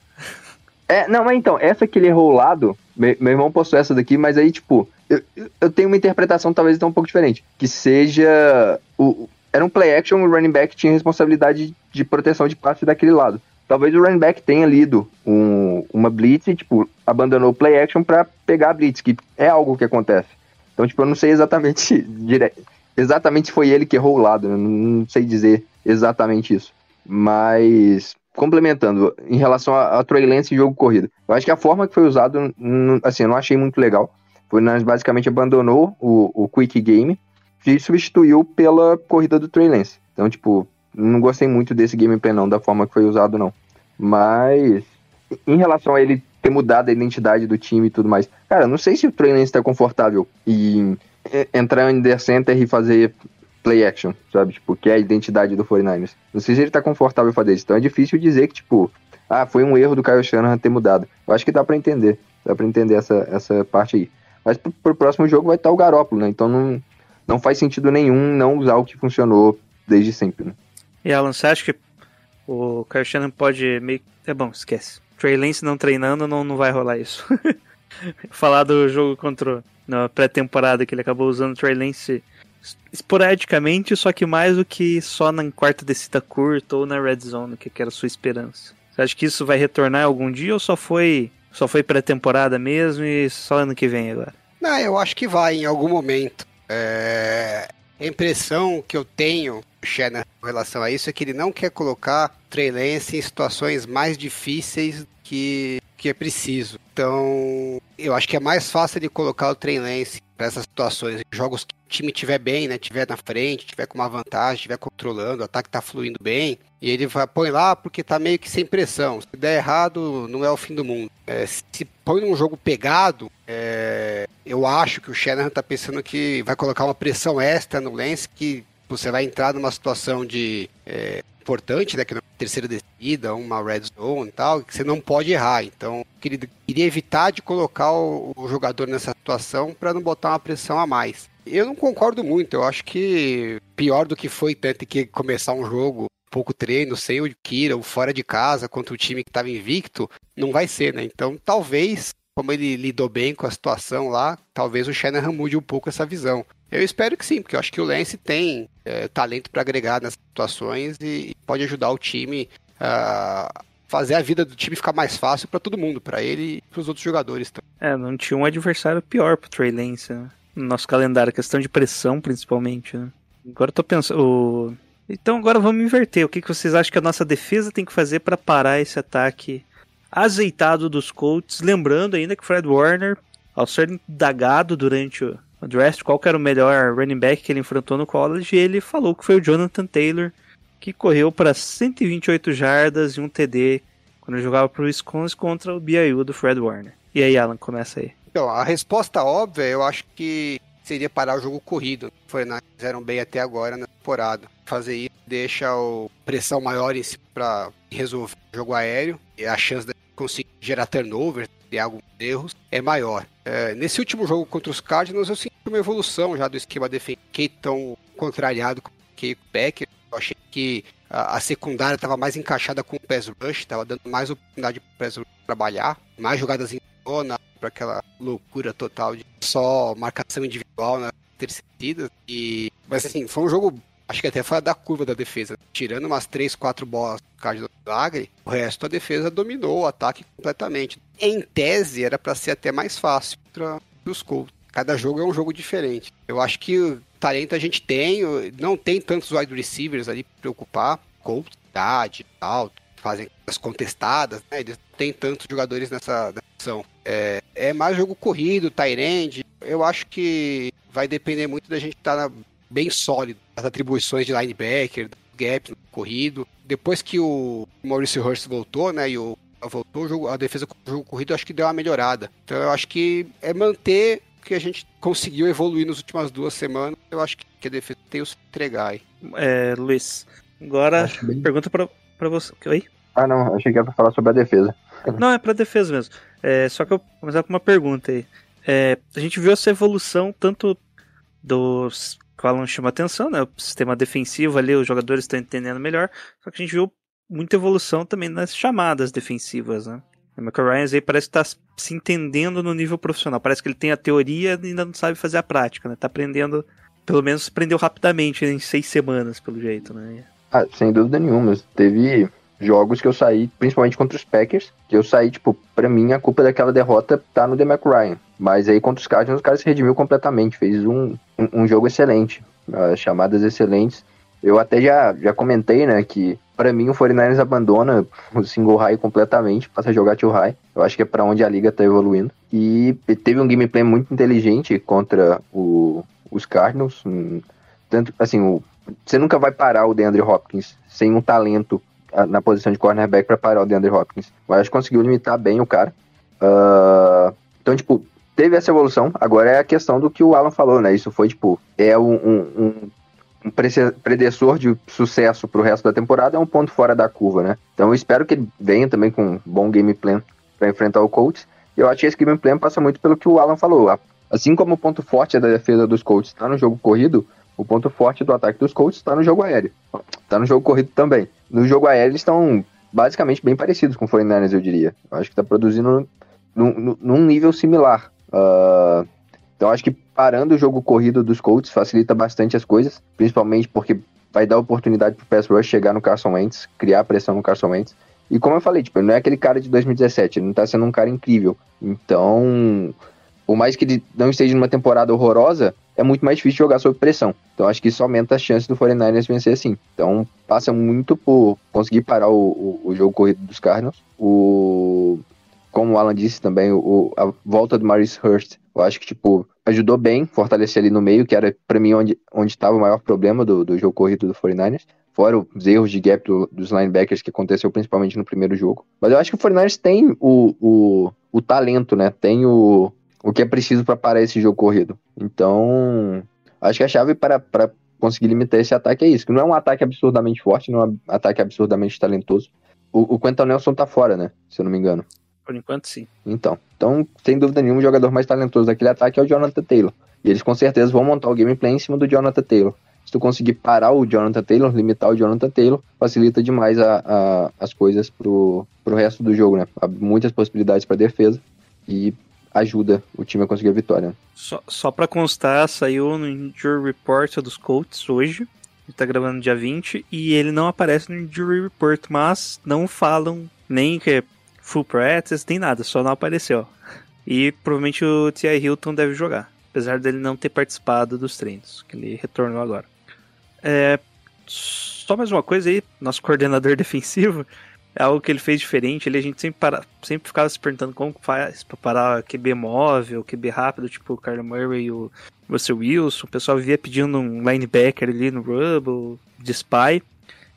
É, não, mas então, essa que ele errou o lado, meu, meu irmão postou essa daqui, mas aí, tipo, eu, eu tenho uma interpretação talvez então um pouco diferente. Que seja. O, era um play action, o running back tinha responsabilidade de proteção de passe daquele lado. Talvez o running back tenha lido um- uma blitz e, tipo, abandonou o play action pra pegar a blitz, que é algo que acontece. Então, tipo, eu não sei exatamente dire... exatamente se foi ele que errou o lado, eu não sei dizer exatamente isso. Mas, complementando, em relação a, a Trey Lance e jogo corrido, eu acho que a forma que foi usado, assim, eu não achei muito legal. Foi, nós basicamente abandonou o, o quick game e substituiu pela corrida do Trey Lance. Então, tipo, não gostei muito desse gameplay não, da forma que foi usado não. Mas, em relação a ele ter mudado a identidade do time e tudo mais, cara, não sei se o Trey Lance tá confortável em e- entrar em under center e fazer play action, sabe? Tipo, que é a identidade do 49ers. Não sei se ele tá confortável fazer isso. Então é difícil dizer que, tipo, ah, foi um erro do Kyle Shanahan ter mudado. Eu acho que dá pra entender. Dá pra entender essa, essa parte aí. Mas pro, pro próximo jogo vai estar o Garópolo, né? Então não, não faz sentido nenhum não usar o que funcionou desde sempre, né? E Alan, você acha que o Kyle Shannon pode meio. É bom, esquece. Trey Lance não treinando, não, não vai rolar isso. Falar do jogo contra. Na pré-temporada que ele acabou usando o Trey Lance esporadicamente, só que mais do que só na quarta descida curta ou na red zone, que era a sua esperança. Você acha que isso vai retornar algum dia ou só foi só foi pré-temporada mesmo e só ano que vem agora? Não, eu acho que vai em algum momento. É, A impressão que eu tenho, Shannon, com relação a isso, é que ele não quer colocar Trey Lance em situações mais difíceis que, que é preciso. Então, eu acho que é mais fácil de colocar o Trey Lance para essas situações. Jogos que o time tiver bem, né? Tiver na frente, tiver com uma vantagem, tiver controlando, o ataque tá fluindo bem. E ele vai, põe lá porque tá meio que sem pressão. Se der errado, não é o fim do mundo. É, se põe num jogo pegado, é, eu acho que o Shanahan tá pensando que vai colocar uma pressão extra no Lance que você vai entrar numa situação de é, importante, né, que na terceira descida, uma red zone e tal, que você não pode errar. Então, queria, queria evitar de colocar o, o jogador nessa situação para não botar uma pressão a mais. Eu não concordo muito, eu acho que pior do que foi tanto que começar um jogo, pouco treino, sem o Kira, ou fora de casa, contra o time que estava invicto, não vai ser, né? Então, talvez, como ele lidou bem com a situação lá, talvez o Shanahan mude um pouco essa visão. Eu espero que sim, porque eu acho que o Lance tem é, talento para agregar nessas situações e pode ajudar o time a fazer a vida do time ficar mais fácil para todo mundo, para ele e para os outros jogadores também. É, não tinha um adversário pior pro Trey Lance, né? No nosso calendário, questão de pressão, principalmente, né? Agora eu tô pensando. o- Então agora vamos inverter. O que, que vocês acham que a nossa defesa tem que fazer para parar esse ataque azeitado dos Colts? Lembrando ainda que Fred Warner, ao ser indagado durante o draft, qual era o melhor running back que ele enfrentou no college, ele falou que foi o Jonathan Taylor, que correu para 128 jardas e um TD quando jogava pro Wisconsin contra o BYU do Fred Warner. E aí, Alan, começa aí. Então, a resposta óbvia, eu acho que seria parar o jogo corrido. Foi, né? Fizeram bem até agora na temporada. Fazer isso deixa o pressão maior em si para resolver o jogo aéreo e a chance de conseguir gerar turnover e alguns erros é maior. É, nesse último jogo contra os Cardinals, eu uma evolução já do esquema defensivo, que tão contrariado com o Becker. Eu achei que a, a secundária estava mais encaixada com o pass rush, estava dando mais oportunidade para o pass rush trabalhar, mais jogadas em zona, para aquela loucura total de só marcação individual na terceira e mas assim, foi um jogo acho que até fora da curva da defesa. Tirando umas 3, 4 bolas do Card do Milagre, o resto a defesa dominou o ataque completamente. Em tese, era para ser até mais fácil para os Colts. Cada jogo é um jogo diferente. Eu acho que talento a gente tem, não tem tantos wide receivers ali para preocupar. Colts, idade, tal, fazem as contestadas, né? Eles não têm tantos jogadores nessa ação. É, é mais jogo corrido, Tyrande. Eu acho que vai depender muito da gente estar tá bem sólido. As atribuições de linebacker, gap corrido. Depois que o Maurice Hurst voltou, né, e o voltou, a defesa com o jogo corrido acho que deu uma melhorada. Então eu acho que é manter que a gente conseguiu evoluir nas últimas duas semanas. Eu acho que a defesa tem o se entregar aí. É, Luiz, agora bem... pergunta para você. Oi? Ah, não, achei que era pra falar sobre a defesa. Não, é pra defesa mesmo. É, só que eu vou começar com uma pergunta aí. É, a gente viu essa evolução tanto dos que o Alan chama atenção, né? O sistema defensivo ali, os jogadores estão entendendo melhor. Só que a gente viu muita evolução também nas chamadas defensivas, né? O Michael Ryan aí parece estar tá se entendendo no nível profissional. Parece que ele tem a teoria e ainda não sabe fazer a prática, né? Tá aprendendo, pelo menos aprendeu rapidamente, em seis semanas, pelo jeito, né? Ah, sem dúvida nenhuma. Teve jogos que eu saí, principalmente contra os Packers, que eu saí, tipo, pra mim a culpa daquela derrota tá no DeMac Ryan. Mas aí contra os Cardinals, os caras se redimiu completamente, fez um, um, um jogo excelente, uh, chamadas excelentes. Eu até já, já comentei, né, que para mim o 49ers abandona o single high completamente, passa a jogar two high. Eu acho que é para onde a liga tá evoluindo. E teve um gameplay muito inteligente contra o, os Cardinals. Tanto, assim, você nunca vai parar o DeAndre Hopkins sem um talento na posição de cornerback para parar o DeAndre Hopkins. Wyatt conseguiu limitar bem o cara. Uh, então, tipo, teve essa evolução. Agora é a questão do que o Alan falou, né? Isso foi, tipo, é um, um, um predecessor de sucesso pro resto da temporada, é um ponto fora da curva, né? Então eu espero que ele venha também com um bom game plan para enfrentar o Colts. E eu acho que esse game plan passa muito pelo que o Alan falou. Assim como o ponto forte da defesa dos Colts está no jogo corrido, o ponto forte do ataque dos Colts está no jogo aéreo. Está no jogo corrido também. No jogo aéreo eles estão basicamente bem parecidos com o 49ers, eu diria. Eu acho que está produzindo num, num, nível similar. Uh, então acho que parando o jogo corrido dos Colts facilita bastante as coisas, principalmente porque vai dar oportunidade para o pass rush chegar no Carson Wentz, criar pressão no Carson Wentz. E como eu falei, tipo, ele não é aquele cara de 2017, ele não está sendo um cara incrível. Então, por mais que ele não esteja numa temporada horrorosa, é muito mais difícil jogar sob pressão. Então acho que isso aumenta as chances do 49ers vencer assim. Então passa muito por conseguir parar o, o, o jogo corrido dos Cardinals. O, como o Alan disse também, o, a volta do Maurice Hurst, eu acho que tipo ajudou bem, fortalecer ali no meio, que era para mim onde estava o maior problema do, do jogo corrido do 49ers. Fora os erros de gap do, dos linebackers que aconteceu principalmente no primeiro jogo. Mas eu acho que o 49ers tem o, o, o talento, né? Tem o, o que é preciso para parar esse jogo corrido. Então, acho que a chave para, para conseguir limitar esse ataque é isso, que não é um ataque absurdamente forte, não é um ataque absurdamente talentoso. O, o Quentin Nelson tá fora, né? Se eu não me engano. Por enquanto, sim. Então, então, sem dúvida nenhuma, o jogador mais talentoso daquele ataque é o Jonathan Taylor. E eles com certeza vão montar o gameplay em cima do Jonathan Taylor. Se tu conseguir parar o Jonathan Taylor, limitar o Jonathan Taylor, facilita demais a, a, as coisas pro, pro resto do jogo, né? Há muitas possibilidades para defesa e ajuda o time a conseguir a vitória. Só, só para constar, saiu no Injury Report dos Colts hoje. Ele tá gravando dia 20 e ele não aparece no Injury Report, mas não falam nem que é full practice, nem nada, só não apareceu. E provavelmente o T.I. Hilton deve jogar, apesar dele não ter participado dos treinos, que ele retornou agora. É, só mais uma coisa aí, nosso coordenador defensivo, é algo que ele fez diferente. Ele, a gente sempre, para, sempre ficava se perguntando como faz para parar QB móvel, QB rápido, tipo o Kyler Murray e o Russell Wilson. O pessoal via pedindo um linebacker ali no Rubble, de spy.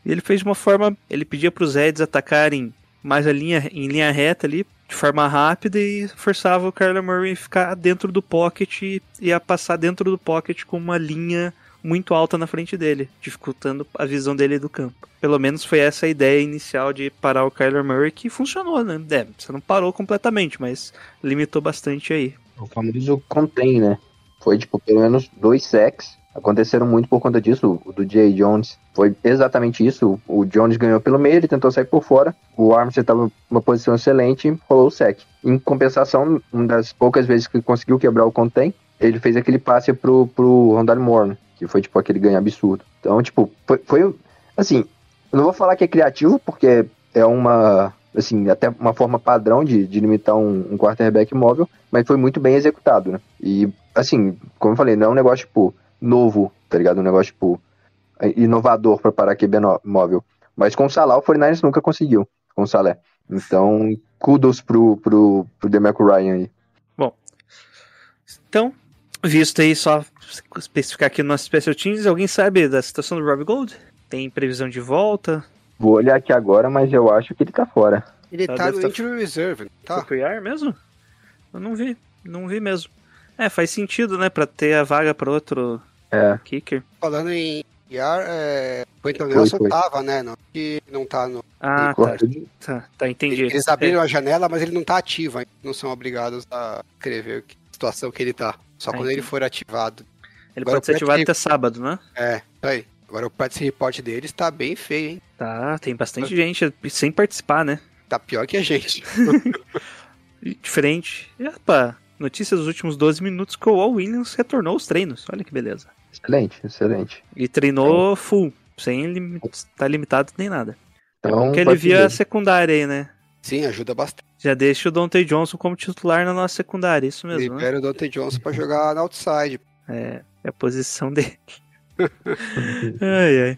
E ele fez de uma forma, ele pedia para os Reds atacarem mais a linha, em linha reta ali, de forma rápida e forçava o Kyler Murray a ficar dentro do pocket e ia passar dentro do pocket com uma linha muito alta na frente dele, dificultando a visão dele do campo. Pelo menos foi essa a ideia inicial de parar o Kyler Murray que funcionou, né? É, você não parou completamente, mas limitou bastante aí. O famoso contém, né? Foi, tipo, pelo menos dois sacks. Aconteceram muito por conta disso. O do Jay Jones foi exatamente isso. O Jones ganhou pelo meio, ele tentou sair por fora. O Armstead estava numa posição excelente, rolou o sec. Em compensação, uma das poucas vezes que conseguiu quebrar o contém, ele fez aquele passe pro, pro Rondale Moore, né? que foi tipo aquele ganho absurdo. Então, tipo, foi, foi assim, eu não vou falar que é criativo, porque é uma, assim, até uma forma padrão de, de limitar um, um quarterback móvel, mas foi muito bem executado, né? E, assim, como eu falei, não é um negócio, tipo, novo, tá ligado? Um negócio, tipo, inovador para parar QB móvel. Mas com o Salah, o 49 nunca conseguiu, com o Salé. Então, kudos pro, pro, pro Demeco Ryan aí. Bom, então, visto aí, só especificar aqui no nosso Special Teams, alguém sabe da situação do Rob Gold? Tem previsão de volta? Vou olhar aqui agora, mas eu acho que ele tá fora. Ele Tá, tá no tá- Injury Reserve, tá? Foi pro IR mesmo? Eu não vi, não vi mesmo. É, faz sentido, né, pra ter a vaga pra outro É, kicker. Falando em IR, é... o Quentin Nelson foi. tava, né? Não, que não tá no... Ah, tá, tá, tá, entendi. Eles abriram a janela, mas ele não tá ativo ainda. Não são obrigados a escrever que situação que ele tá. Só Ah, quando ele entendi. for ativado. Ele Agora pode ser ativado até sábado, né? É, isso aí. Agora o practice report deles tá bem feio, hein? Tá, tem bastante gente sem participar, né? Tá pior que a gente. Diferente. E, opa, notícia dos últimos 12 minutos que o Wall Williams retornou aos treinos. Olha que beleza. Excelente, excelente. E treinou full, sem lim... tá limitado nem nada. Então, Porque ele via a secundária aí, né? Sim, ajuda bastante. Já deixa o Dante Johnson como titular na nossa secundária, isso mesmo, né? Libera o Dante Johnson pra jogar na outside. É, é a posição dele. ai, ai.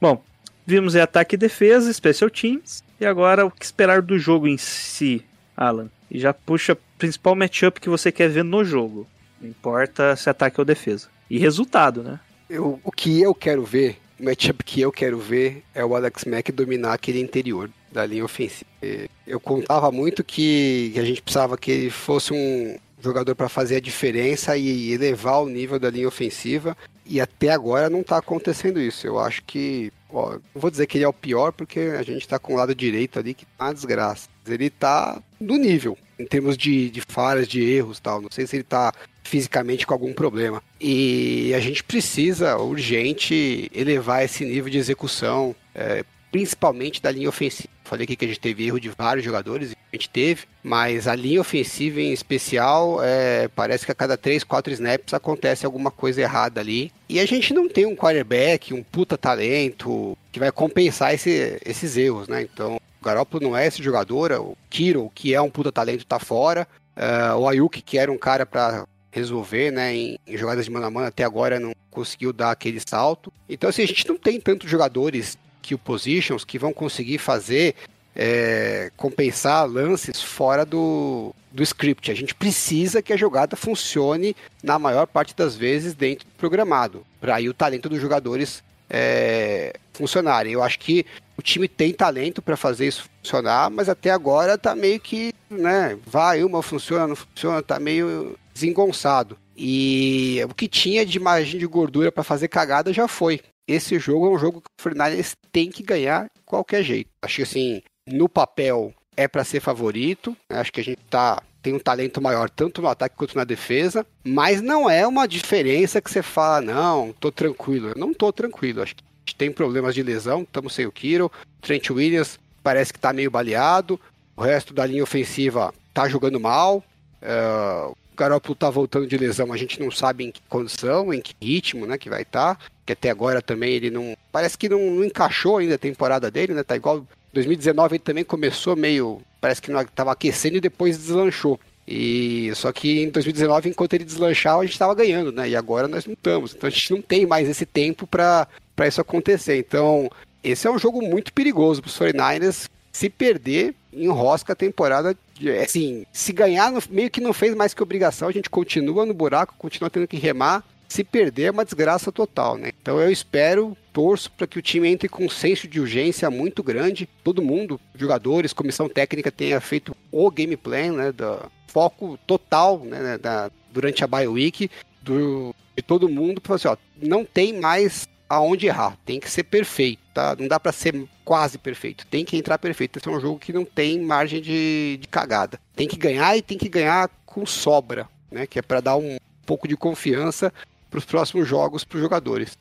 Bom, vimos aí ataque e defesa, special teams. E agora o que esperar do jogo em si, Alan? E já puxa o principal matchup que você quer ver no jogo. Não importa se é ataque ou defesa. E resultado, né? Eu, o que eu quero ver, o matchup que eu quero ver é o Alex Mack dominar aquele interior da linha ofensiva. Eh, Eu contava muito que, que a gente precisava que ele fosse um jogador para fazer a diferença e elevar o nível da linha ofensiva. E até agora não está acontecendo isso. Eu acho que. Ó, não vou dizer que ele é o pior, porque a gente está com o lado direito ali que tá uma desgraça. Ele tá no nível, em termos de, de falhas, de erros tal. Não sei se ele tá fisicamente com algum problema. E a gente precisa, urgente, elevar esse nível de execução, é, principalmente da linha ofensiva. Falei aqui que a gente teve erro de vários jogadores, a gente teve, mas a linha ofensiva em especial, é, parece que a cada 3, 4 snaps acontece alguma coisa errada ali. E a gente não tem um quarterback, um puta talento, que vai compensar esse- esses erros, né? Então, o Garoppolo não é esse jogador, o Kiro, que é um puta talento, tá fora. É, o Ayuk, que era um cara para resolver, né, em, em jogadas de mano a mano, até agora não conseguiu dar aquele salto. Então, assim, a gente não tem tantos jogadores que o positions que vão conseguir fazer é, compensar lances fora do, do script. A gente precisa que a jogada funcione na maior parte das vezes dentro do programado, para aí o talento dos jogadores é, funcionarem. Eu acho que o time tem talento para fazer isso funcionar, mas até agora tá meio que, né, vai uma funciona, não funciona, tá meio desengonçado. E o que tinha de margem de gordura para fazer cagada já foi. Esse jogo é um jogo que o Fernandes tem que ganhar de qualquer jeito. Acho que assim, no papel é para ser favorito. Acho que a gente tá tem um talento maior tanto no ataque quanto na defesa, mas não é uma diferença que você fala, não, tô tranquilo. Eu não tô tranquilo. Acho que tem problemas de lesão, estamos sem o Kiro, Trent Williams parece que tá meio baleado, o resto da linha ofensiva tá jogando mal. é, o Garoppolo tá voltando de lesão, a gente não sabe em que condição, em que ritmo, né, que vai estar. que até agora também ele não. Parece que não, não encaixou ainda a temporada dele, né? Tá igual 2019 ele também começou meio. Parece que não estava aquecendo e depois deslanchou. E só que em 2019, enquanto ele deslanchava, a gente estava ganhando, né? E agora nós não estamos. Então a gente não tem mais esse tempo para isso acontecer. Então, esse é um jogo muito perigoso para os 49ers. Se perder, enrosca a temporada. de- Assim, se ganhar, meio que não fez mais que obrigação. A gente continua no buraco, continua tendo que remar. Se perder é uma desgraça total, né? Então eu espero, torço para que o time entre com um senso de urgência muito grande. Todo mundo, jogadores, comissão técnica tenha feito o game plan, né? Da foco total, né? Da, durante a bye week do, de todo mundo para assim, ó, não tem mais aonde errar, tem que ser perfeito, tá? Não dá para ser quase perfeito, tem que entrar perfeito. Esse é um jogo que não tem margem de, de cagada. Tem que ganhar e tem que ganhar com sobra, né? Que é para dar um pouco de confiança para os próximos jogos para os jogadores.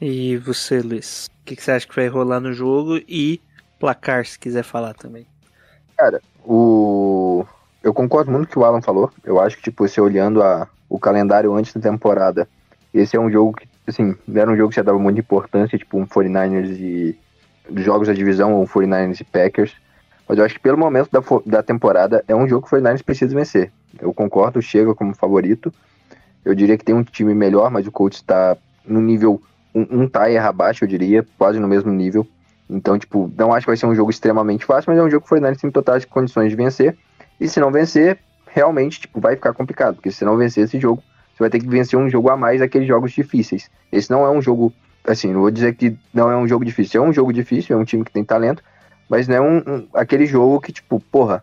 E você, Luiz? O que, que, você acha que vai rolar no jogo e placar, se quiser falar também? Cara, o... eu concordo muito com o que o Alan falou. Eu acho que, tipo, você olhando a... o calendário antes da temporada, esse é um jogo que, assim, era um jogo que você dava muita importância, tipo, um 49ers e jogos da divisão, um 49ers e Packers. Mas eu acho que pelo momento da, da temporada é um jogo que o 49ers precisa vencer. Eu concordo, chega como favorito. Eu diria que tem um time melhor, mas o Colts está no nível um, um tire abaixo, eu diria, quase no mesmo nível. Então, tipo, não acho que vai ser um jogo extremamente fácil, mas é um jogo que o 49ers tem totais condições de vencer. E se não vencer, realmente, tipo, vai ficar complicado, porque se não vencer esse jogo, você vai ter que vencer um jogo a mais daqueles jogos difíceis. Esse não é um jogo, assim, não vou dizer que não é um jogo difícil, é um jogo difícil, é um time que tem talento, mas não é um, um aquele jogo que, tipo, porra,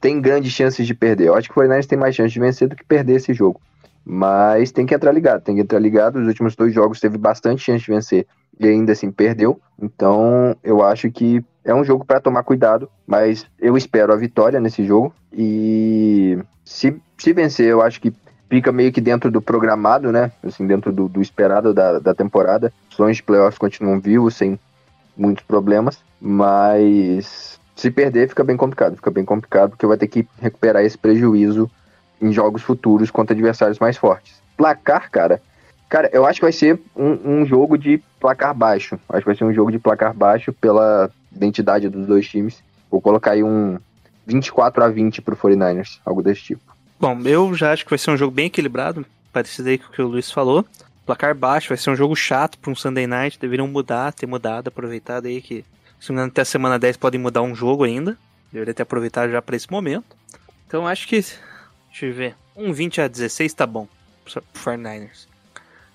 tem grandes chances de perder. Eu acho que o 49ers tem mais chance de vencer do que perder esse jogo. Mas tem que entrar ligado, tem que entrar ligado. Os últimos dois jogos teve bastante chance de vencer e ainda assim perdeu. Então eu acho que é um jogo para tomar cuidado, mas eu espero a vitória nesse jogo. E se, se vencer, eu acho que fica meio que dentro do programado, né? Assim, dentro do, do esperado da, da temporada. Os sonhos de playoffs continuam vivos, sem muitos problemas, mas se perder fica bem complicado. Fica bem complicado porque vai ter que recuperar esse prejuízo em jogos futuros contra adversários mais fortes. Placar, cara. Cara, eu acho que vai ser um, um, jogo de placar baixo. Acho que vai ser um jogo de placar baixo pela identidade dos dois times. Vou colocar aí um 24 a 20 pro 49ers, algo desse tipo. Bom, eu já acho que vai ser um jogo bem equilibrado, parecido aí com o que o Luiz falou. Placar baixo, vai ser um jogo chato para um Sunday Night, deveriam mudar, ter mudado, aproveitado aí que, se não me engano, até a semana 10 podem mudar um jogo ainda. Deveria ter aproveitado já para esse momento. Então acho que Deixa eu ver. Um 20 a 16 tá bom pro 49ers.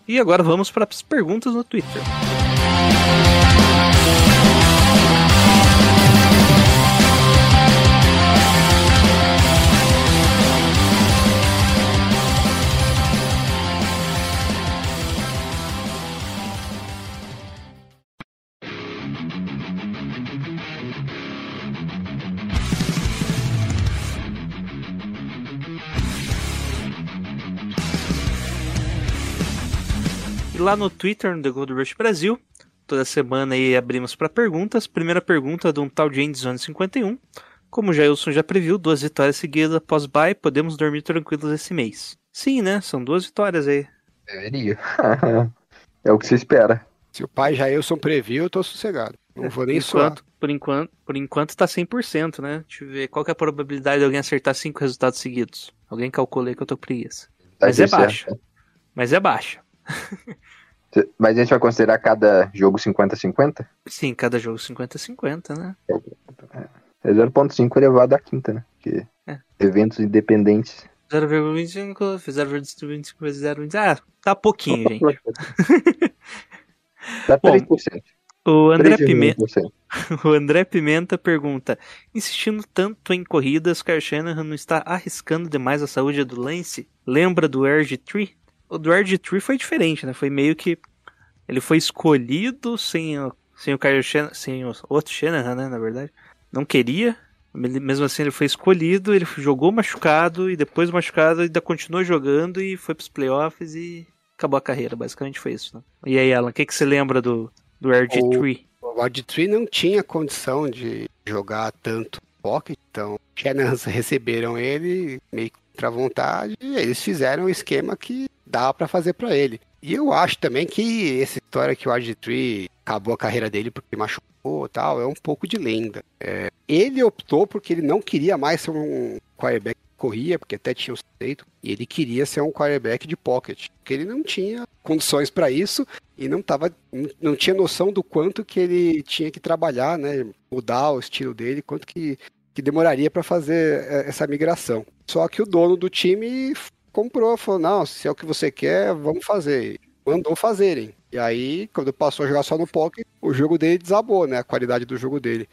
E agora vamos para as perguntas no Twitter. Lá no Twitter, no The Gold Rush Brasil. Toda semana aí abrimos para perguntas. Primeira pergunta de um tal de Endzone 51. Como o Jailson já previu, duas vitórias seguidas após bye, podemos dormir tranquilos esse mês. Sim, né? São duas vitórias aí. Deveria. é o que se espera. Se o pai Jailson previu, eu tô sossegado. Não vou nem enquanto, Por enquanto, por enquanto tá 100%, né? Deixa eu ver. Qual que é a probabilidade de alguém acertar cinco resultados seguidos? Alguém calculei que eu tô preguiça. Mas é baixa. Mas é baixa. Mas a gente vai considerar cada jogo 50-50? Sim, cada jogo 50-50, né? É 0.5 elevado à quinta, né? Porque é. eventos independentes. 0,25, 0,25 vezes 0,25. Ah, tá pouquinho, gente. Dá 3%. Bom, o André, Pimenta, o André Pimenta pergunta: insistindo tanto em corridas, Kyle Shanahan não está arriscando demais a saúde do Lance? Lembra do RG3? O do RG3 foi diferente, né? Foi meio que. Ele foi escolhido sem o, sem o Kyle Shanahan, sem o outro Shanahan, né? Na verdade. Não queria. Mesmo assim, ele foi escolhido, ele jogou machucado e depois machucado ainda continuou jogando e foi pros playoffs e acabou a carreira. Basicamente foi isso, né? E aí, Alan, o que, que você lembra do, do RG3? O, o RG3 não tinha condição de jogar tanto pocket, então Shanahan receberam ele meio contra vontade e eles fizeram o esquema que dava para fazer para ele. E eu acho também que essa história que o RG3 acabou a carreira dele porque machucou tal, é um pouco de lenda. É, ele optou porque ele não queria mais ser um quarterback que corria, porque até tinha o feito, e ele queria ser um quarterback de pocket, porque ele não tinha condições para isso e não tava, não tinha noção do quanto que ele tinha que trabalhar, né, mudar o estilo dele, quanto que, que demoraria para fazer é, essa migração. Só que o dono do time comprou, falou, não, se é o que você quer, vamos fazer. Mandou fazerem. E aí, quando passou a jogar só no Pocket, o jogo dele desabou, né? A qualidade do jogo dele.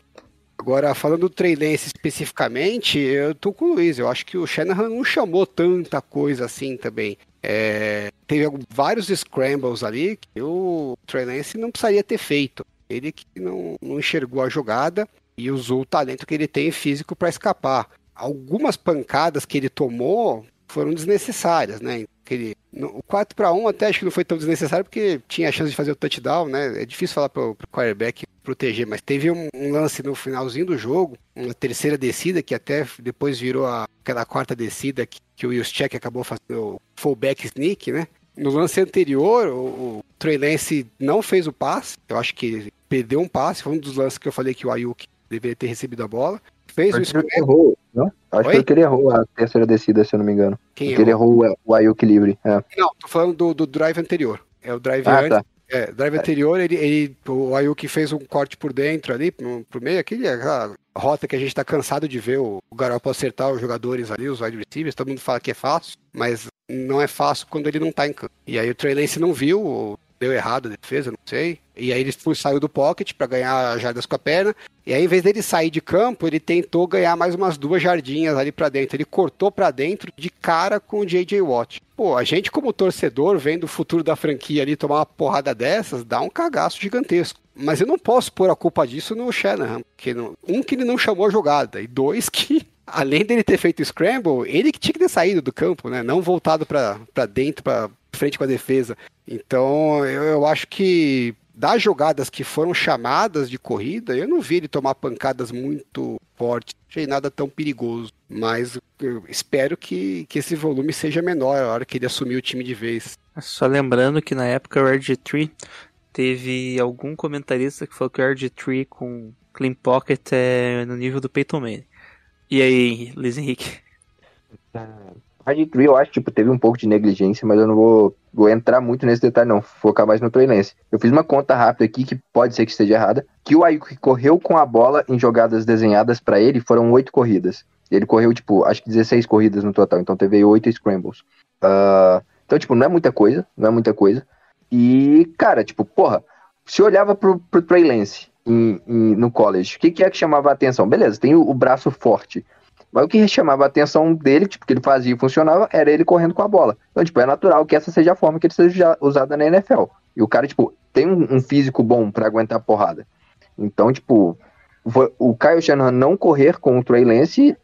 Agora, falando do Lance especificamente, eu tô com o Luiz. Eu acho que o Shanahan não chamou tanta coisa assim também. É, teve vários scrambles ali que o Trey Lance não precisaria ter feito. Ele que não, não enxergou a jogada e usou o talento que ele tem físico para escapar. Algumas pancadas que ele tomou foram desnecessárias, né? Aquele, o 4 para 1 até acho que não foi tão desnecessário porque tinha a chance de fazer o touchdown, né? É difícil falar pro, pro quarterback proteger, mas teve um, um lance no finalzinho do jogo, uma terceira descida que até depois virou a- aquela quarta descida que, que o Juszczyk acabou fazendo o fullback sneak, né? No lance anterior, o, o Trey Lance não fez o passe, eu acho que ele perdeu um passe, foi um dos lances que eu falei que o Ayuk deveria ter recebido a bola. Fez o scramble. Errou, não? Acho Oi? que ele errou a terceira descida, se eu não me engano. Quem Porque ele errou? errou o, o Ayuk livre. É. Não, tô falando do, do drive anterior. É o drive Ah, antes. tá. É, drive anterior, ele, ele, o Ayuk fez um corte por dentro ali, pro, pro meio, aquele, aquela rota que a gente tá cansado de ver o, o Garoppolo acertar os jogadores ali, os wide receivers, todo mundo fala que é fácil, mas não é fácil quando ele não tá em campo. E aí o Trey Lance não viu, deu errado a defesa, não sei. E aí ele foi- saiu do pocket para ganhar jardas com a perna. E aí, em vez dele sair de campo, ele tentou ganhar mais umas duas jardinhas ali pra dentro. Ele cortou pra dentro de cara com o J.J. Watt. Pô, a gente como torcedor, vendo o futuro da franquia ali tomar uma porrada dessas, dá um cagaço gigantesco. Mas eu não posso pôr a culpa disso no Shanahan. Porque não- um, que ele não chamou a jogada. E dois, que além dele ter feito o scramble, ele que tinha que ter saído do campo, né? Não voltado pra dentro, pra frente com a defesa. Então, eu, eu acho que das jogadas que foram chamadas de corrida, eu não vi ele tomar pancadas muito fortes. Não achei nada tão perigoso. Mas eu espero que, que esse volume seja menor a hora que ele assumir o time de vez. Só lembrando que na época o RG3 teve algum comentarista que falou que o RG3 com Clean Pocket é no nível do Peyton Manning. E aí, Luiz Henrique? Hard Tree, eu acho, tipo, teve um pouco de negligência, mas eu não vou, vou entrar muito nesse detalhe, não. Focar mais no Trey Lance. Eu fiz uma conta rápida aqui, que pode ser que esteja errada, que o Ayuk correu com a bola em jogadas desenhadas pra ele foram oito corridas. Ele correu, tipo, acho que 16 corridas no total, então teve oito scrambles. Ah, então, tipo, não é muita coisa, não é muita coisa. E, cara, tipo, porra, se olhava pro, pro Trey Lance em- em- no college, o que, que é que chamava a atenção? Beleza, tem o, o braço forte. Mas o que chamava a atenção dele, tipo, que ele fazia e funcionava, era ele correndo com a bola. Então, tipo, é natural que essa seja a forma que ele seja usada na NFL. E o cara, tipo, tem um, um físico bom pra aguentar a porrada. Então, tipo, o Kyle Shanahan não correr com o Trey Lance,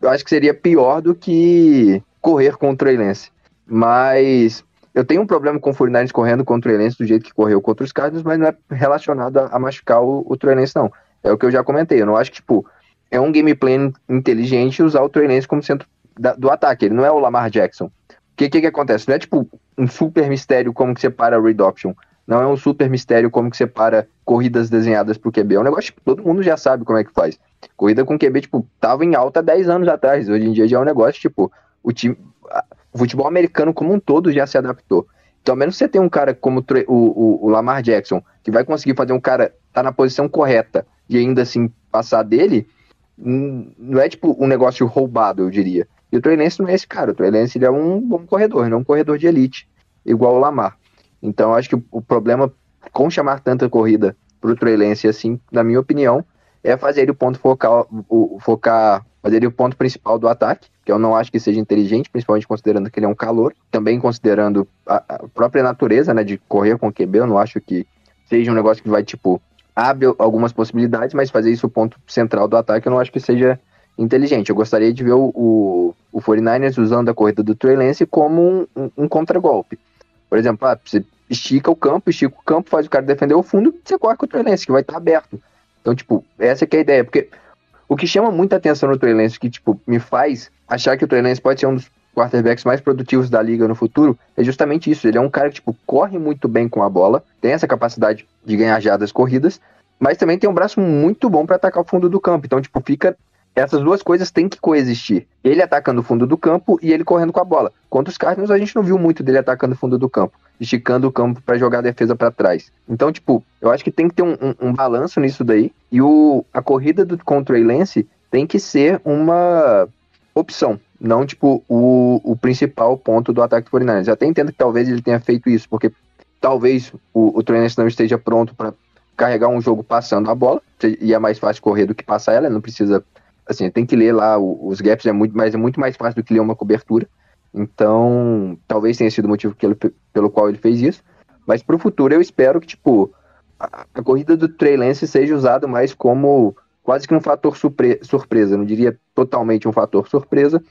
eu acho que seria pior do que correr com o Trey Lance. Mas eu tenho um problema com o 49ers correndo contra o Trey Lance do jeito que correu contra os Cardinals, mas não é relacionado a, a machucar o, o Trey Lance, não. É o que eu já comentei. Eu não acho que, tipo, é um game plan inteligente usar o Trey como centro da- do ataque. Ele não é o Lamar Jackson. O que, que que acontece? Não é tipo um super mistério como que separa a read option. Não é um super mistério como que separa corridas desenhadas pro QB. É um negócio que tipo, todo mundo já sabe como é que faz. Corrida com QB, tipo, tava em alta 10 anos atrás. Hoje em dia já é um negócio, tipo, o time. O futebol americano como um todo já se adaptou. Então, ao menos você tem um cara como o o, o- Lamar Jackson, que vai conseguir fazer um cara tá na posição correta e ainda assim passar dele, não é tipo um negócio roubado, eu diria. E o Trey Lance não é esse cara. O Trey Lance ele é um bom corredor, não é um corredor de elite, igual o Lamar. Então, acho que o, problema com chamar tanta corrida pro Trey Lance, assim, na minha opinião, é fazer ele o ponto focal, o- focar, fazer ele o ponto principal do ataque, que eu não acho que seja inteligente, principalmente considerando que ele é um calor, também considerando a, a própria natureza, né, de correr com o QB, eu não acho que seja um negócio que vai, tipo, abre algumas possibilidades, mas fazer isso o ponto central do ataque eu não acho que seja inteligente. Eu gostaria de ver o, o, o 49ers usando a corrida do Trey Lance como um, um, um contragolpe. Por exemplo, ah, você estica o campo, estica o campo, faz o cara defender o fundo, você corre com o Trey Lance, que vai estar aberto. Então, tipo, essa é a ideia, porque o que chama muita atenção no Trey Lance, que, tipo, me faz achar que o Trey Lance pode ser um dos quarterbacks mais produtivos da liga no futuro, é justamente isso. Ele é um cara que, tipo, corre muito bem com a bola, tem essa capacidade de ganhar jardas corridas, mas também tem um braço muito bom para atacar o fundo do campo. Então, tipo, fica. Essas duas coisas têm que coexistir. Ele atacando o fundo do campo e ele correndo com a bola. Contra os Cardinals, a gente não viu muito dele atacando o fundo do campo, esticando o campo para jogar a defesa para trás. Então, tipo, eu acho que tem que ter um, um, um balanço nisso daí. E o, a corrida do contra o Lance tem que ser uma opção. Não, tipo, o, o principal ponto do ataque do 49ers. Eu até entendo que talvez ele tenha feito isso, porque talvez o, o não esteja pronto para carregar um jogo passando a bola, e é mais fácil correr do que passar ela, não precisa, assim, tem que ler lá os gaps, é muito, mas é muito mais fácil do que ler uma cobertura, então talvez tenha sido o motivo ele, pelo qual ele fez isso, mas pro futuro eu espero que, tipo, a, a corrida do Trey Lance seja usada mais como quase que um fator surpre surpresa, não diria totalmente um fator surpresa,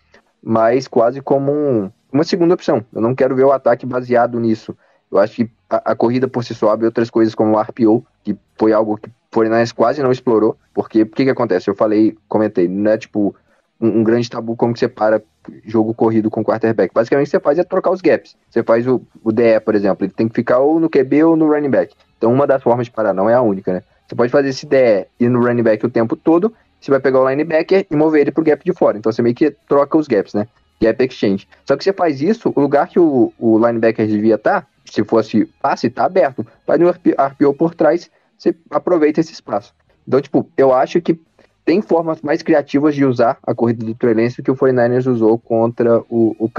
mas quase como um, uma segunda opção. Eu não quero ver o ataque baseado nisso. Eu acho que a, a corrida por si só abre outras coisas como o RPO, que foi algo que o Fortnite quase não explorou, porque o que, que acontece? Eu falei, comentei, não é tipo um, um, grande tabu como que você para jogo corrido com quarterback. Basicamente, você faz é trocar os gaps. Você faz o, o DE, por exemplo, ele tem que ficar ou no QB ou no running back. Então, uma das formas de parar, não é a única, né? Você pode fazer esse DE e no running back o tempo todo, você vai pegar o linebacker e mover ele pro gap de fora. Então, você meio que troca os gaps, né? Gap exchange. Só que você faz isso, o lugar que o, o linebacker devia estar, tá, se fosse passe, tá aberto. Faz no RPO por trás, você aproveita esse espaço. Então, tipo, eu acho que tem formas mais criativas de usar a corrida do Trey Lance que o 49ers usou contra o, o.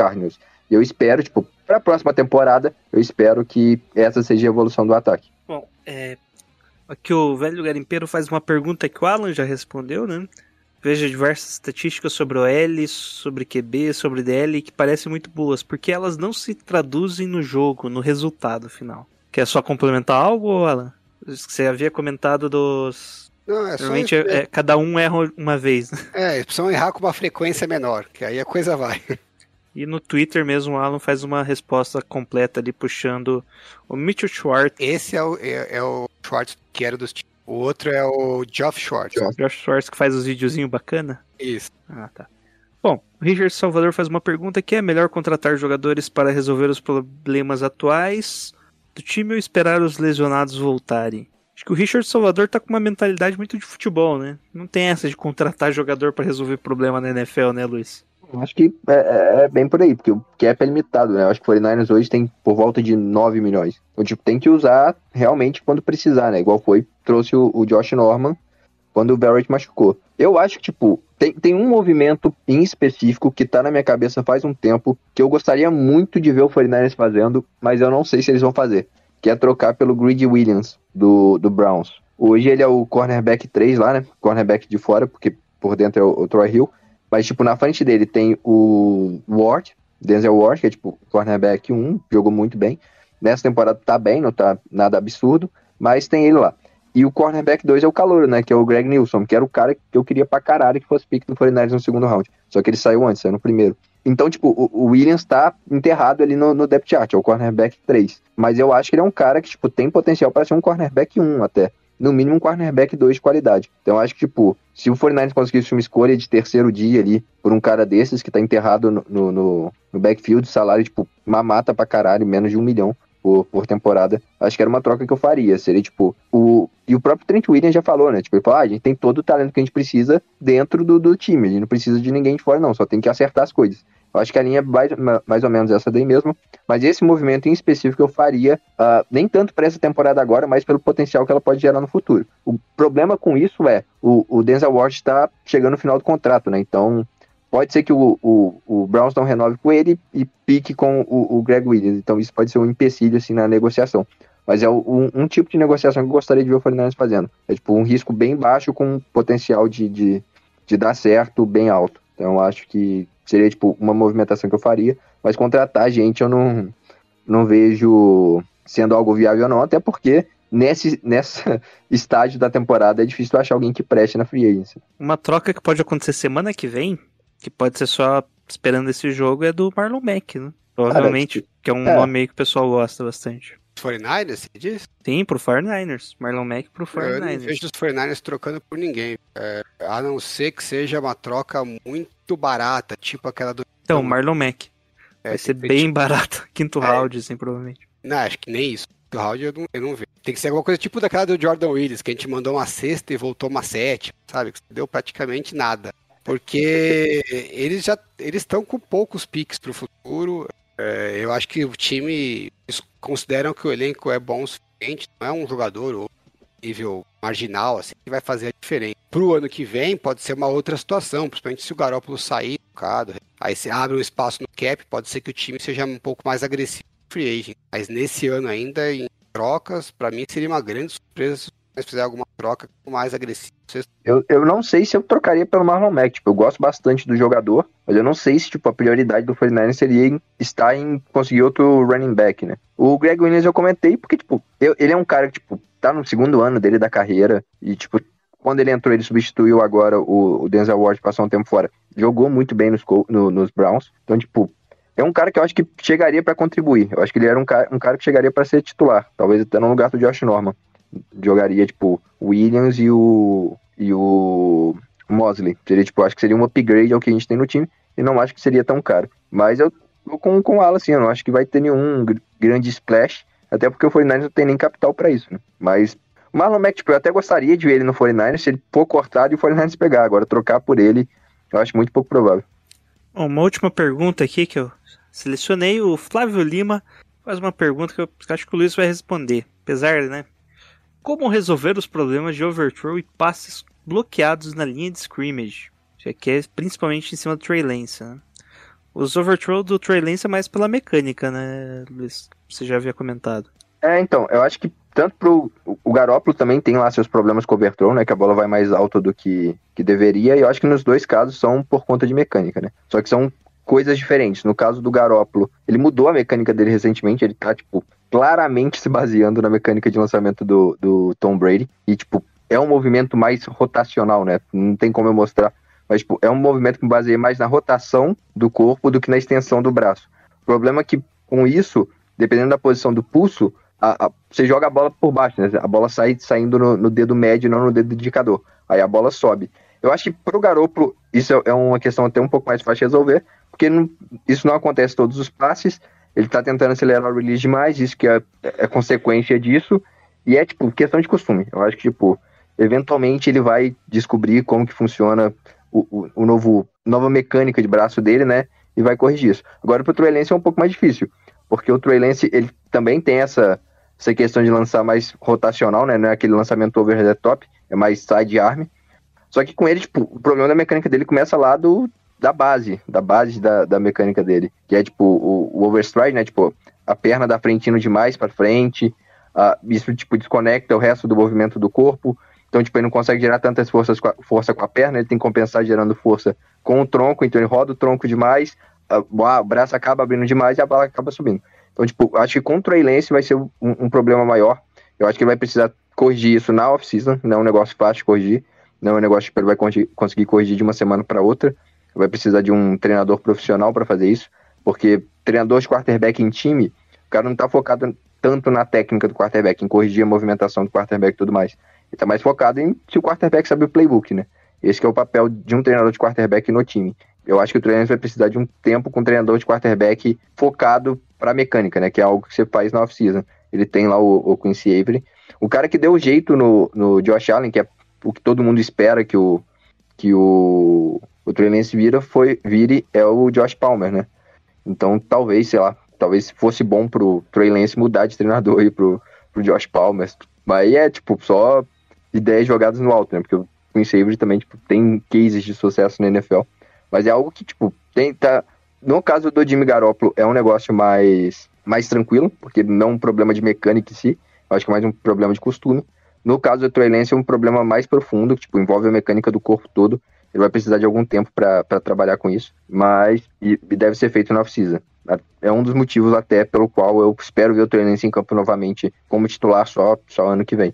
E eu espero, tipo, para a próxima temporada, eu espero que essa seja a evolução do ataque. Bom, é, aqui o velho garimpeiro faz uma pergunta que o Alan já respondeu, né? Veja diversas estatísticas sobre o L, sobre QB, sobre DL que parecem muito boas, porque elas não se traduzem no jogo, no resultado final. Quer só complementar algo, Alan? Você havia comentado dos. Não, é Normalmente só... é, cada um erra uma vez. Né? É, eles precisam errar com uma frequência menor, que aí a coisa vai. E no Twitter mesmo, o Alan faz uma resposta completa ali, puxando o Mitchell Schwartz. Esse é o, é, é o Schwartz que era dos o outro é o Geoff Schwartz. Geoff Schwartz que faz os videozinhos bacana? Isso. Ah, tá. Bom, o Richard Salvador faz uma pergunta que é melhor contratar jogadores para resolver os problemas atuais do time ou esperar os lesionados voltarem? Acho que o Richard Salvador tá com uma mentalidade muito de futebol, né? Não tem essa de contratar jogador para resolver problema na NFL, né, Luiz? Acho que é, é, é, bem por aí, porque o cap é limitado, né? Eu acho que o 49ers hoje tem por volta de 9 milhões. Então, tipo, tem que usar realmente quando precisar, né? Igual foi, trouxe o, o Josh Norman quando o Barrett machucou. Eu acho que, tipo, tem, tem um movimento em específico que tá na minha cabeça faz um tempo que eu gostaria muito de ver o 49ers fazendo, mas eu não sei se eles vão fazer. Que é trocar pelo Greedy Williams, do, do Browns. Hoje ele é o cornerback 3 lá, né? Cornerback de fora, porque por dentro é o, o Troy Hill. Mas, tipo, na frente dele tem o Ward, Denzel Ward, que é, tipo, cornerback 1, jogou muito bem. Nessa temporada tá bem, não tá nada absurdo, mas tem ele lá. E o cornerback 2 é o calor, né? Que é o Greg Nilsson, que era o cara que eu queria pra caralho que fosse pick do 49 no segundo round. Só que ele saiu antes, saiu no primeiro. Então, tipo, o, Williams tá enterrado ali no, no depth chart, é o cornerback 3. Mas eu acho que ele é um cara que, tipo, tem potencial para ser um cornerback 1 até no mínimo um cornerback 2 de qualidade. Então acho que, tipo, se o 49 conseguisse uma escolha de terceiro dia ali por um cara desses que tá enterrado no, no, no backfield, salário, tipo, uma mata pra caralho, menos de um milhão por, por temporada, acho que era uma troca que eu faria. Seria, tipo, o. E o próprio Trent Williams já falou, né? Tipo, ele falou: ah, a gente tem todo o talento que a gente precisa dentro do, do time. A gente não precisa de ninguém de fora, não, só tem que acertar as coisas. Eu acho que a linha é mais, mais ou menos essa daí mesmo. Mas esse movimento em específico eu faria, uh, nem tanto para essa temporada agora, mas pelo potencial que ela pode gerar no futuro. O problema com isso é, o, o Denzel Ward está chegando no final do contrato, né? Então, pode ser que o, o, o Browns não renove com ele e pique com o, o, Greg Williams. Então, isso pode ser um empecilho, assim, na negociação. Mas é um, um tipo de negociação que eu gostaria de ver o Fernandes fazendo. É, tipo, um risco bem baixo com potencial de, de, de dar certo bem alto. Então, eu acho que Seria, tipo, uma movimentação que eu faria. Mas contratar gente eu não, não vejo sendo algo viável não, até porque nesse nessa estágio da temporada é difícil achar alguém que preste na free agency. Uma troca que pode acontecer semana que vem, que pode ser só esperando esse jogo, é do Marlon Mack, né? Provavelmente, que é um é. nome que o pessoal gosta bastante. 49ers, você diz? Sim, pro 49ers. Marlon Mack pro 49ers. Eu não vejo os 49ers trocando por ninguém. É, a não ser que seja uma troca muito barata, tipo aquela do. Então, Marlon Mack. É, Vai ser bem tipo... barato. Quinto é. round, assim, provavelmente. Não, acho que nem isso. Quinto round eu não, eu não vejo. Tem que ser alguma coisa tipo daquela do Jordan Willis, que a gente mandou uma sexta e voltou uma sete, sabe? Que deu praticamente nada. Porque eles já eles estão com poucos piques pro futuro. É, eu acho que o time consideram que o elenco é bom o suficiente, não é um jogador ou nível marginal, assim, que vai fazer a diferença. Pro ano que vem, pode ser uma outra situação, principalmente se o Garópolo sair tocado. Aí você abre um espaço no cap, pode ser que o time seja um pouco mais agressivo free agent. Mas nesse ano ainda, em trocas, para mim seria uma grande surpresa se eles fizer alguma troca mais agressiva. Eu, eu não sei se eu trocaria pelo Marlon Mack. Tipo, eu gosto bastante do jogador, mas eu não sei se tipo, a prioridade do 49 seria em, estar em conseguir outro running back, né? O Greg Williams eu comentei porque, tipo, eu, ele é um cara que, tipo, tá no segundo ano dele da carreira e, tipo, quando ele entrou, ele substituiu agora o, o Denzel Ward, passou um tempo fora. Jogou muito bem nos, no, nos Browns. Então, tipo, é um cara que eu acho que chegaria para contribuir. Eu acho que ele era um cara, um cara que chegaria para ser titular, talvez até no lugar do Josh Norman. Jogaria, tipo, Williams e o e o Mosley. Seria, tipo, acho que seria um upgrade ao que a gente tem no time e não acho que seria tão caro. Mas eu com, com o Alan, assim, eu não acho que vai ter nenhum grande splash, até porque o 49ers não tem nem capital para isso, né? Mas o Marlon Mack, tipo, eu até gostaria de ver ele no 49ers se ele for cortado e o 49ers pegar. Agora, trocar por ele, eu acho muito pouco provável. Uma última pergunta aqui que eu selecionei. O Flávio Lima faz uma pergunta que eu acho que o Luiz vai responder. Apesar, né? Como resolver os problemas de overthrow e passes bloqueados na linha de scrimmage? Que é principalmente em cima do Trey Lance, né? Os overthrow do Trey Lance é mais pela mecânica, né, Luiz? Você já havia comentado. É, então, eu acho que tanto pro. O Garópolo também tem lá seus problemas com overthrow, né? Que a bola vai mais alta do que, que deveria. E eu acho que nos dois casos são por conta de mecânica, né? Só que são coisas diferentes. No caso do Garópolo, ele mudou a mecânica dele recentemente. Ele tá, tipo, claramente se baseando na mecânica de lançamento do, do Tom Brady. E, tipo, é um movimento mais rotacional, né? Não tem como eu mostrar. Mas, tipo, é um movimento que baseia mais na rotação do corpo do que na extensão do braço. O problema é que, com isso, dependendo da posição do pulso, a, a, você joga a bola por baixo, né? A bola sai saindo no, no, dedo médio, não no dedo indicador. Aí a bola sobe. Eu acho que pro Garoppolo isso é, é uma questão até um pouco mais fácil de resolver, porque não, isso não acontece todos os passes. Ele tá tentando acelerar o release demais, isso que é, é consequência disso. E é, tipo, questão de costume. Eu acho que, tipo, eventualmente ele vai descobrir como que funciona o, o, o novo nova mecânica de braço dele, né? E vai corrigir isso. Agora, pro Trey Lance é um pouco mais difícil, porque o Trey Lance, ele também tem essa essa questão de lançar mais rotacional, né? Não é aquele lançamento over the top, é mais side arm. Só que com ele, tipo, o problema da mecânica dele começa lá do, da base, da base da, da mecânica dele. Que é, tipo, o, o overstride, né? Tipo, a perna da frente indo demais para frente. Uh, isso, tipo, desconecta o resto do movimento do corpo. Então, tipo, ele não consegue gerar tantas forças com a, força com a perna, ele tem que compensar gerando força com o tronco, então ele roda o tronco demais, uh, o braço acaba abrindo demais e a bala acaba subindo. Então, tipo, acho que contra o Lance vai ser um, um, problema maior. Eu acho que ele vai precisar corrigir isso na off-season, não é um negócio fácil de corrigir, não é um negócio que ele vai conseguir corrigir de uma semana para outra. Vai precisar de um treinador profissional para fazer isso, porque treinador de quarterback em time, o cara não tá focado tanto na técnica do quarterback, em corrigir a movimentação do quarterback e tudo mais. Ele tá mais focado em se o quarterback sabe o playbook, né? Esse é o papel de um treinador de quarterback no time. Eu acho que o treinador vai precisar de um tempo com um treinador de quarterback focado para mecânica, né? Que é algo que você faz na off-season. Ele tem lá o, o Quincy Avery. O cara que deu jeito no, no Josh Allen, que é o que todo mundo espera que o, que o, o Trey Lance vira, foi, vire, é o Josh Palmer, né? Então, talvez, sei lá, talvez fosse bom pro Trey Lance mudar de treinador aí pro, pro Josh Palmer. Mas aí é, tipo, só ideias jogadas no alto, né? Porque o Quincy Avery também, tipo, tem cases de sucesso na NFL. Mas é algo que, tipo, tem, tá, no caso do Jimmy Garoppolo, é um negócio mais, mais tranquilo, porque não é um problema de mecânica em si, eu acho que é mais um problema de costume. No caso do Trey Lance, é um problema mais profundo, que tipo, envolve a mecânica do corpo todo. Ele vai precisar de algum tempo para trabalhar com isso, mas e, e deve ser feito na off-season. É um dos motivos até pelo qual eu espero ver o Trey Lance em campo novamente como titular só, só ano que vem.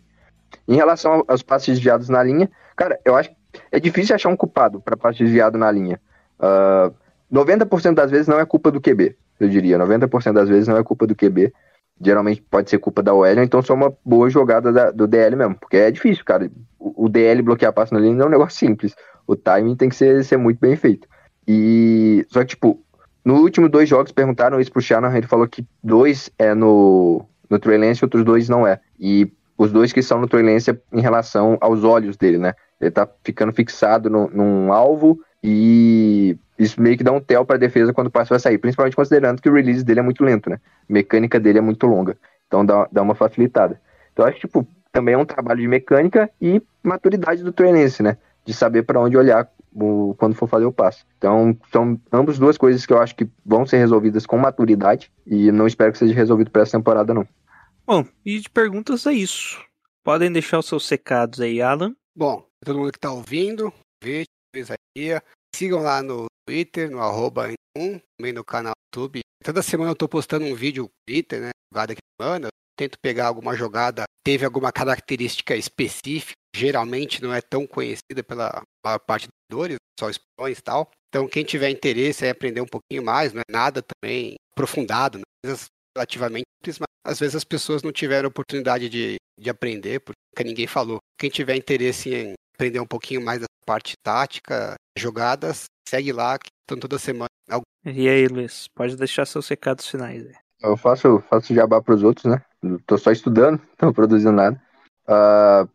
Em relação aos passes desviados na linha, cara, eu acho que é difícil achar um culpado para passe desviado na linha. Uh, 90% das vezes não é culpa do QB, eu diria. 90% das vezes não é culpa do QB. Geralmente pode ser culpa da OL, então só uma boa jogada da, do DL mesmo. Porque é difícil, cara. O, o DL bloquear passo na linha não é um negócio simples. O timing tem que ser, ser muito bem feito. E. Só que, tipo, no último dois jogos perguntaram isso pro Shannon, ele falou que dois é no, no Trey Lance e outros dois não é. E os dois que são no Trey Lance é em relação aos olhos dele, né? Ele tá ficando fixado no, num alvo e isso meio que dá um tel para a defesa quando o passe vai sair, principalmente considerando que o release dele é muito lento, né? A mecânica dele é muito longa. Então dá, dá uma facilitada. Então acho que, tipo, também é um trabalho de mecânica e maturidade do treinense, né? De saber para onde olhar o, quando for fazer o passe. Então, são ambas duas coisas que eu acho que vão ser resolvidas com maturidade e não espero que seja resolvido para essa temporada, não. Bom, e de perguntas é isso. Podem deixar os seus secados aí, Alan. Bom, todo mundo que tá ouvindo, vê, aí. Sigam lá no Twitter, no arroba 1, também no canal YouTube. Toda semana eu tô postando um vídeo no Twitter, né? Que semana. Tento pegar alguma jogada, teve alguma característica específica, geralmente não é tão conhecida pela maior parte dos jogadores, só espiões e tal. Então, quem tiver interesse em aprender um pouquinho mais, não é nada também aprofundado, né? coisas relativamente simples, mas às vezes as pessoas não tiveram oportunidade de, de aprender, porque ninguém falou. Quem tiver interesse em aprender um pouquinho mais da parte tática, jogadas, segue lá, que estão toda semana. E aí, Luiz, pode deixar seus recados finais. Aí. Eu faço, faço jabá para os outros, né? Tô só estudando, não produzindo nada. Uh,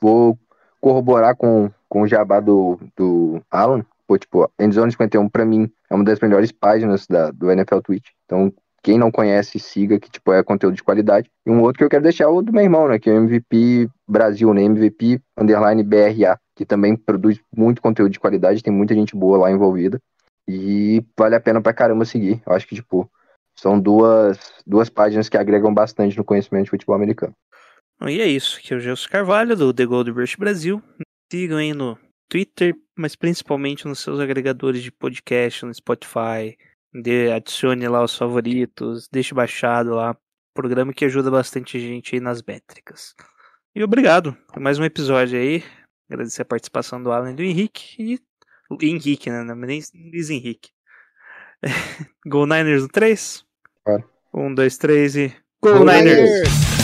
vou corroborar com, com o jabá do, do Alan. Pô, tipo, Endzone 51 para mim é uma das melhores páginas da, do NFL Twitch. Então, quem não conhece, siga, que tipo, é conteúdo de qualidade. E um outro que eu quero deixar é o do meu irmão, né? Que é o MVP Brasil, né? MVP underline BRA, que também produz muito conteúdo de qualidade, tem muita gente boa lá envolvida. E vale a pena pra caramba seguir. Eu acho que, tipo, são duas, duas páginas que agregam bastante no conhecimento de futebol americano. E é isso, aqui é o Gelson Carvalho, do The Gold Rush Brasil. Sigam aí no Twitter, mas principalmente nos seus agregadores de podcast, no Spotify, Dê, adicione lá os favoritos, deixe baixado lá. Programa que ajuda bastante gente aí nas métricas. E obrigado por mais um episódio aí. Agradecer a participação do Alan e do Henrique. E Henrique, né? Não, nem Luiz Henrique. Go Niners no 3? Claro. 1, 2, 3 e. Go, Go Niners! Niners!